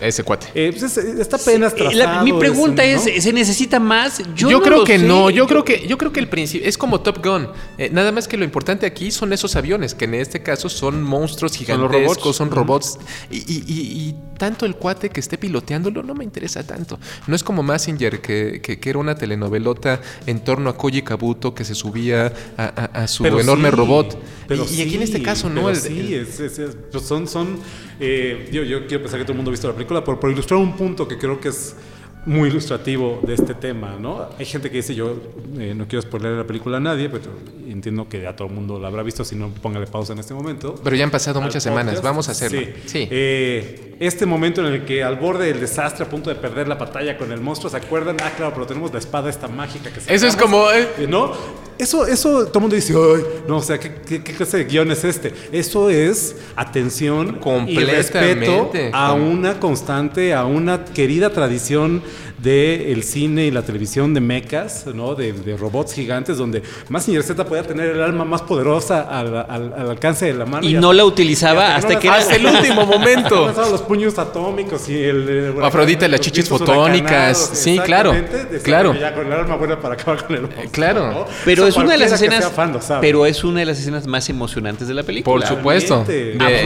Ese cuate. Eh, pues está apenas trazado. mi pregunta es, ¿se necesita más? Yo, creo que no. Yo creo que, yo creo que el principio es como Top Gun. Eh, nada más que lo importante aquí son esos aviones, que en este caso son monstruos gigantescos, son robots. Y, tanto el cuate que esté piloteándolo no me interesa tanto. No es como Massinger, que, que, era una telenovelota en torno a Koji Kabuto que se subía a, su enorme robot. Pero y, aquí en este caso no. sí, pues son, son eh, yo, yo quiero pensar que todo el mundo ha visto la película, por, por ilustrar un punto que creo que es muy ilustrativo de este tema, ¿no? Hay gente que dice, yo eh, no quiero spoiler la película a nadie, pero entiendo que a todo el mundo la habrá visto, si no, póngale pausa en este momento. Pero ya han pasado muchas semanas, vamos a hacerlo. Sí. Eh, este momento en el que al borde del desastre, a punto de perder la batalla con el monstruo, ¿se acuerdan? Ah, claro, pero tenemos la espada esta mágica que se Eso es como... ¿No? Eso, eso, todo el mundo dice, ay, no, o sea, ¿qué, clase de guion es este? Eso es atención y respeto a una constante, a una querida tradición del cine y la televisión de mechas, ¿no? De, robots gigantes, donde Massinger Z podía tener el alma más poderosa al, alcance de la mano. Y, no la utilizaba hasta, que, hasta el último momento. los puños atómicos y el... Afrodita, las chichis fotónicas. Sí, claro. Claro. Ya con el alma buena para acabar con el Claro. Pero es una de las escenas... pero es una de las escenas más emocionantes de la película. Por supuesto.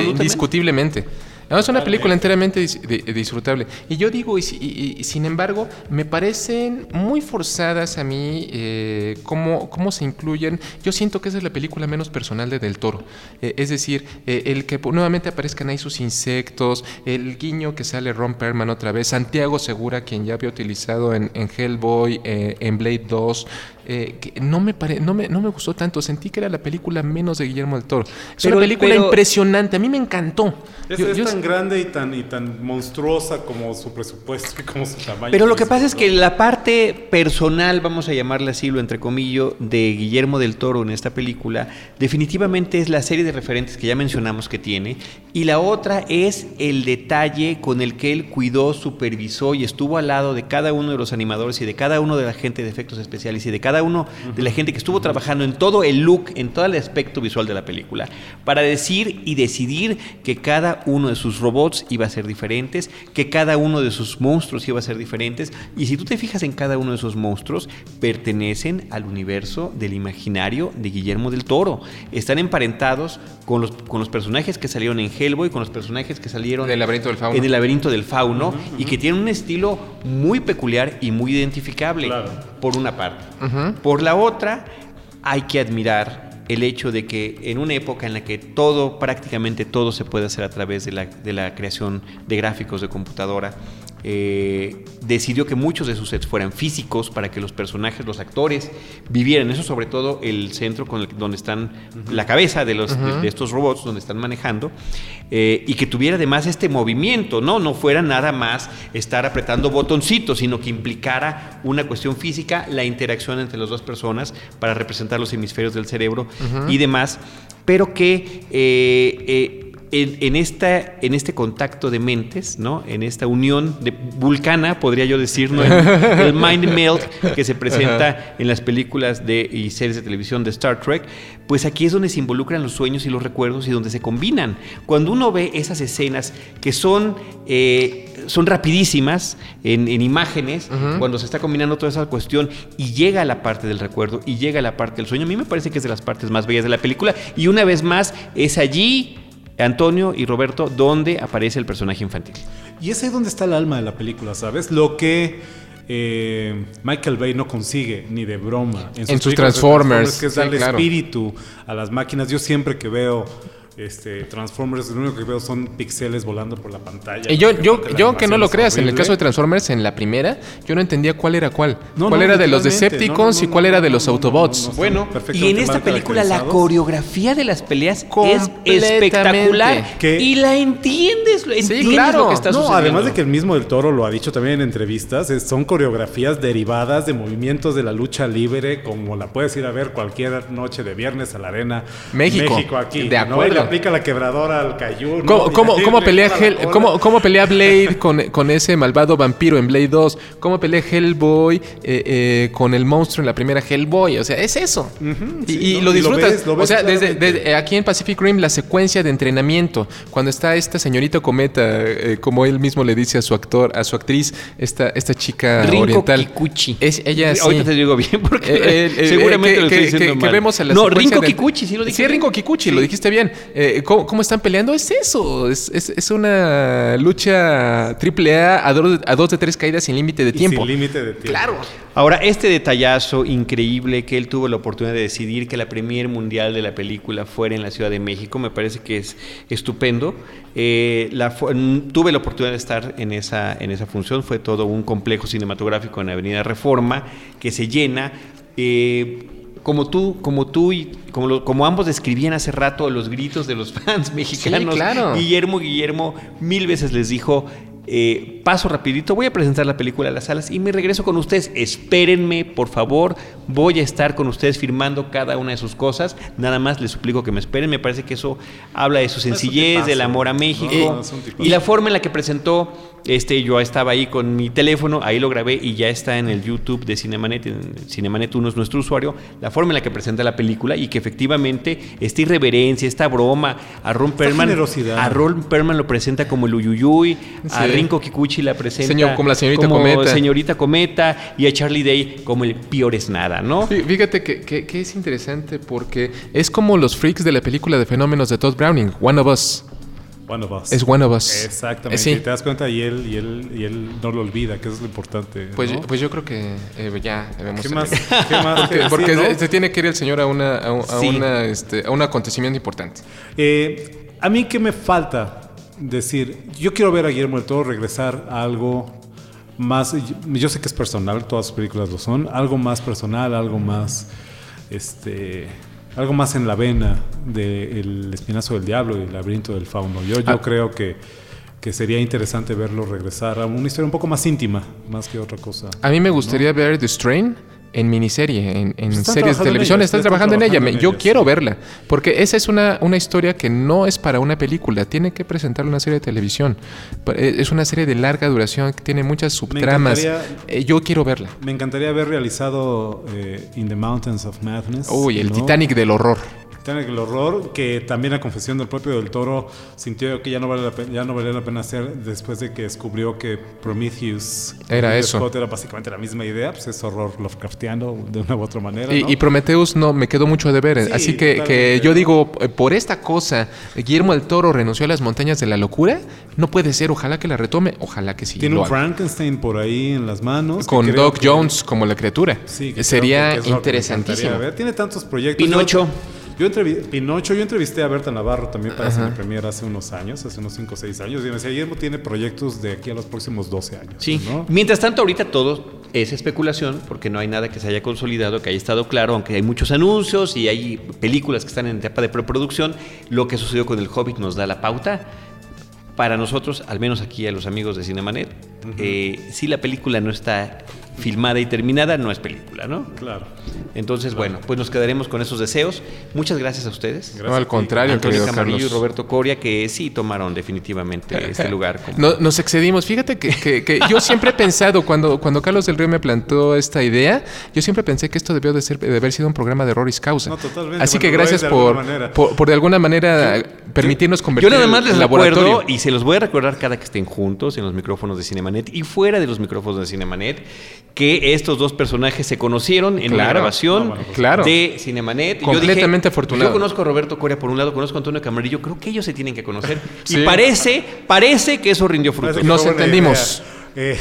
indiscutiblemente es una película enteramente disfrutable. Y yo digo, y, sin embargo, me parecen muy forzadas a mí eh, cómo, cómo, se incluyen. Yo siento que esa es la película menos personal de Del Toro. Eh, es decir, eh, el que nuevamente aparezcan ahí sus insectos, el guiño que sale Ron Perman otra vez, Santiago Segura, quien ya había utilizado en, en Hellboy, en Blade 2, eh, que no me, pare, no, me, no me gustó tanto. Sentí que era la película menos de Guillermo del Toro. Es una película impresionante. A mí me encantó. Es, tan grande y tan, y tan monstruosa como su presupuesto y como su tamaño. Pero lo que pasa es que la parte personal, vamos a llamarle así, lo entre comillas, de Guillermo del Toro en esta película, definitivamente es la serie de referentes que ya mencionamos que tiene. Y la otra es el detalle con el que él cuidó, supervisó y estuvo al lado de cada uno de los animadores y de cada uno de la gente de efectos especiales y de cada uno de la gente que estuvo trabajando en todo el look, en todo el aspecto visual de la película, para decir y decidir que cada uno de sus robots iba a ser diferentes, que cada uno de sus monstruos iba a ser diferentes, y si tú te fijas en cada uno de esos monstruos, pertenecen al universo del imaginario de Guillermo del Toro. Están emparentados con los, con los personajes que salieron en Hellboy, con los personajes que salieron del laberinto del fauno. en el laberinto del fauno, y que tienen un estilo muy peculiar y muy identificable, por una parte. Por la otra, hay que admirar el hecho de que en una época en la que todo, prácticamente todo se puede hacer a través de la, de la creación de gráficos de computadora, eh, decidió que muchos de sus sets fueran físicos para que los personajes, los actores, vivieran. Eso sobre todo el centro con donde están la cabeza de, los, de, estos robots, donde están manejando, eh, y que tuviera además este movimiento, ¿no? No fuera nada más estar apretando botoncitos, sino que implicara una cuestión física, la interacción entre las dos personas para representar los hemisferios del cerebro y demás, pero que eh, en, esta, en este contacto de mentes, ¿no? en esta unión de vulcana, podría yo decir, ¿no? el, mind melt que se presenta en las películas de, y series de televisión de Star Trek, pues aquí es donde se involucran los sueños y los recuerdos y donde se combinan. Cuando uno ve esas escenas que son, eh, son rapidísimas en, imágenes, cuando se está combinando toda esa cuestión y llega a la parte del recuerdo y llega a la parte del sueño, a mí me parece que es de las partes más bellas de la película y una vez más es allí Antonio y Roberto, donde aparece el personaje infantil. Y es ahí donde está el alma de la película, ¿sabes? Lo que eh, Michael Bay no consigue ni de broma en sus, Transformers, que es darle espíritu a las máquinas. Yo siempre que veo este, Transformers, lo único que veo son píxeles volando por la pantalla. Y yo, yo, yo que no lo creas, en el caso de Transformers, en la primera, yo no entendía cuál era cuál. cuál era de los Decepticons y cuál era de los Autobots. bueno, y en esta película la coreografía de las peleas es espectacular. Y la entiendes, entiendes claro. lo que está sucediendo. Además de que el mismo del Toro lo ha dicho también en entrevistas, son coreografías derivadas de movimientos de la lucha libre, como la puedes ir a ver cualquier noche de viernes a la arena México. México aquí. De acuerdo aplica la quebradora al cayú. ¿Cómo, cómo, pelea cómo, pelea Blade con, ese malvado vampiro en Blade 2? ¿Cómo pelea Hellboy eh, eh, con el monstruo en la primera Hellboy? O sea, es eso. y, lo disfrutas. o sea, desde, aquí en Pacific Rim, la secuencia de entrenamiento, cuando está esta señorita cometa, eh, como él mismo le dice a su actor, a su actriz, esta, esta chica Rinko oriental. Kikuchi. Es, ella Ahorita te digo bien porque seguramente lo estoy diciendo mal. vemos no, Rinko Kikuchi, sí lo dije. Sí, Rinko Kikuchi, lo dijiste bien. ¿Cómo, están peleando? Es eso. Es, es, una lucha triple A a dos, a dos de tres caídas sin límite de tiempo. Sin límite de tiempo. Claro. Ahora, este detallazo increíble que él tuvo la oportunidad de decidir que la premier mundial de la película fuera en la Ciudad de México, me parece que es estupendo. Eh, tuve la oportunidad de estar en esa, en esa función, fue todo un complejo cinematográfico en Avenida Reforma que se llena. Eh, como tú, como tú y como, como ambos describían hace rato los gritos de los fans mexicanos, Guillermo Guillermo mil veces les dijo, eh, paso rapidito, voy a presentar la película a las salas y me regreso con ustedes. Espérenme, por favor, voy a estar con ustedes firmando cada una de sus cosas. Nada más les suplico que me esperen. Me parece que eso habla de su sencillez, del amor a México y la forma en la que presentó este, yo estaba ahí con mi teléfono, ahí lo grabé y ya está en el YouTube de Cinemanet. Cinemanet 1 es nuestro usuario. La forma en la que presenta la película y que efectivamente esta irreverencia, esta broma, a Ron Perlman. A Ron Perlman lo presenta como el Uyuyuy, a Rinko Kikuchi la presenta como la señorita Cometa. señorita Cometa y a Charlie Day como el peor es nada, ¿no? Fíjate que, que es interesante porque es como los freaks de la película de fenómenos de Todd Browning, One of Us. One of Us. Es One of Us. Exactamente. Y te das cuenta y él, y él, y él no lo olvida, que eso es lo importante. Pues, yo, pues yo creo que eh, ya debemos ¿Qué más, ¿qué más porque, se, tiene que ir el señor a, una, a, una, este, a un acontecimiento importante. Eh, a mí, ¿qué me falta? Decir, yo quiero ver a Guillermo del Toro regresar a algo más. Yo sé que es personal, todas sus películas lo son. Algo más personal, algo más. Este algo más en la vena del espinazo del diablo y el laberinto del fauno. Yo, yo ah. creo que, que sería interesante verlo regresar a una historia un poco más íntima, más que otra cosa. A mí me gustaría ver The Strain en miniserie, en, en series de televisión, están, trabajando, en ella. yo quiero verla, porque esa es una, una historia que no es para una película, tiene que presentar una serie de televisión. Eh, es una serie de larga duración que tiene muchas subtramas. Eh, yo quiero verla. Me encantaría haber realizado eh, In the Mountains of Madness. Uy, el Titanic del horror el horror, que también la confesión del propio del Toro sintió que ya no, vale la pena, ya no valía la pena hacer después de que descubrió que Prometheus era eso. era básicamente la misma idea, pues es horror Lovecraftiano de una u otra manera. Y, Prometheus no me quedó mucho de ver, así que, que, yo digo, eh, por esta cosa, Guillermo del Toro renunció a las montañas de la locura, no puede ser, ojalá que la retome, ojalá que sí. Tiene un Frankenstein por ahí en las manos. Con Doc Jones como la criatura. Sí, Sería interesantísimo. Tiene tantos proyectos. Pinocho. Yo entrevisté, Pinocho, yo entrevisté a Berta Navarro también para hacer premier hace unos años, hace unos 5 o 6 años, y me decía, Guillermo tiene proyectos de aquí a los próximos 12 años. Sí. Mientras tanto, ahorita todo es especulación, porque no hay nada que se haya consolidado, que haya estado claro, aunque hay muchos anuncios y hay películas que están en etapa de preproducción. Lo que sucedió con el Hobbit nos da la pauta. Para nosotros, al menos aquí a los amigos de Cinemanet, eh, si la película no está filmada y terminada, no es película, ¿no? Claro. Entonces, bueno, pues nos quedaremos con esos deseos. Muchas gracias a ustedes. no, al contrario, Antonio Camarillo y Roberto Coria, que sí tomaron definitivamente este lugar. No, nos excedimos. Fíjate que, yo siempre he pensado, cuando, cuando Carlos del Río me plantó esta idea, yo siempre pensé que esto debió de, ser, de haber sido un programa de Roris Causa. No, totalmente. Así que gracias por, por, de alguna manera permitirnos convertir Yo nada más les recuerdo, y se los voy a recordar cada que estén juntos en los micrófonos de Cinemanet y fuera de los micrófonos de Cinemanet, que estos dos personajes se conocieron en la grabación de Cinemanet. Completamente afortunado. Yo conozco a Roberto Coria por un lado, conozco a Antonio Camarillo, creo que ellos se tienen que conocer. Y parece, parece que eso rindió fruto. Nos entendimos. Eh.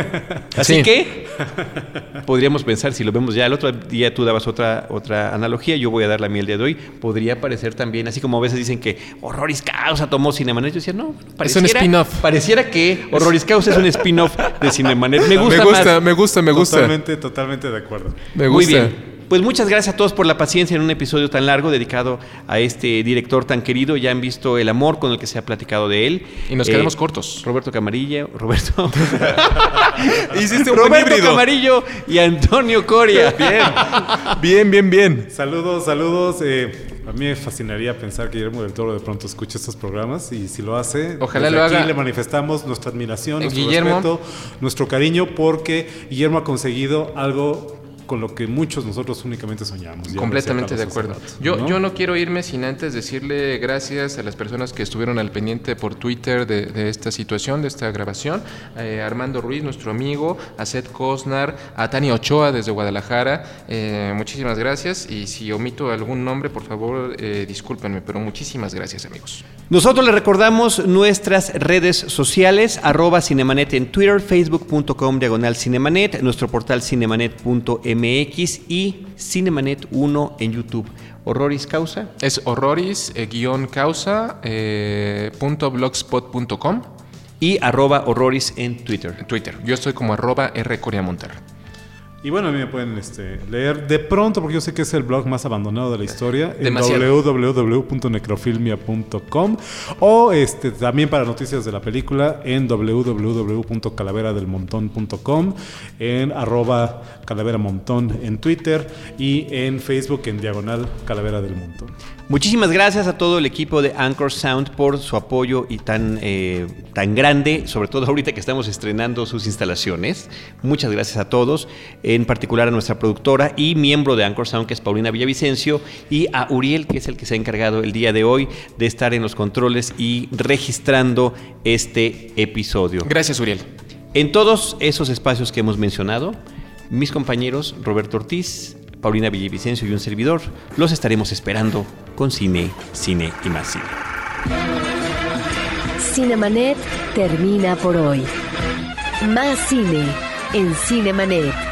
Así que podríamos pensar, si lo vemos ya el otro día tú dabas otra, otra analogía, yo voy a dar la miel de hoy, podría parecer también, así como a veces dicen que Horroris Causa tomó Cinemanet, yo decía, no, es un spin-off. Pareciera que Horroris Causa es un spin-off de Cinemanet. Me gusta, me gusta, me gusta, me gusta. Totalmente, totalmente de acuerdo. Me gusta. Muy bien. Pues muchas gracias a todos por la paciencia en un episodio tan largo dedicado a este director tan querido. Ya han visto el amor con el que se ha platicado de él. Y nos quedamos eh, cortos. Roberto Camarillo, Roberto. Hiciste un Roberto Camarillo y Antonio Coria. Bien, bien, bien, bien. Saludos, saludos. Eh, A mí me fascinaría pensar que Guillermo del Toro de pronto escuche estos programas y si lo hace, ojalá lo aquí haga. le manifestamos nuestra admiración, nuestro respeto, nuestro cariño porque Guillermo ha conseguido algo con lo que muchos nosotros únicamente soñamos. Completamente de acuerdo. yo, yo no quiero irme sin antes decirle gracias a las personas que estuvieron al pendiente por Twitter de, esta situación, de esta grabación. Eh, Armando Ruiz, nuestro amigo, a Seth Cosnar, a Tania Ochoa desde Guadalajara. Eh, muchísimas gracias y si omito algún nombre, por favor, eh, discúlpenme, pero muchísimas gracias amigos. Nosotros les recordamos nuestras redes sociales, arroba Cinemanet en Twitter, facebook.com diagonal Cinemanet, nuestro portal cinemanet.mx MX y Cinemanet 1 en YouTube. ¿Horroris Causa? Es horroris-causa.blogspot.com eh, y arroba horroris en Twitter. Twitter. Yo estoy como arroba y bueno, a mí me pueden este, leer de pronto, porque yo sé que es el blog más abandonado de la historia, en www.necrofilmia.com o este, también para noticias de la película en www.calaveradelmontón.com, en arroba calaveramontón en Twitter y en Facebook en diagonal calavera del montón. Muchísimas gracias a todo el equipo de Anchor Sound por su apoyo y tan, eh, tan grande, sobre todo ahorita que estamos estrenando sus instalaciones. Muchas gracias a todos, en particular a nuestra productora y miembro de Anchor Sound, que es Paulina Villavicencio, y a Uriel, que es el que se ha encargado el día de hoy de estar en los controles y registrando este episodio. Gracias, Uriel. En todos esos espacios que hemos mencionado, mis compañeros Roberto Ortiz, Paulina Villavicencio y un servidor, los estaremos esperando con cine, cine y más cine. Cinemanet termina por hoy. Más cine en Cinemanet.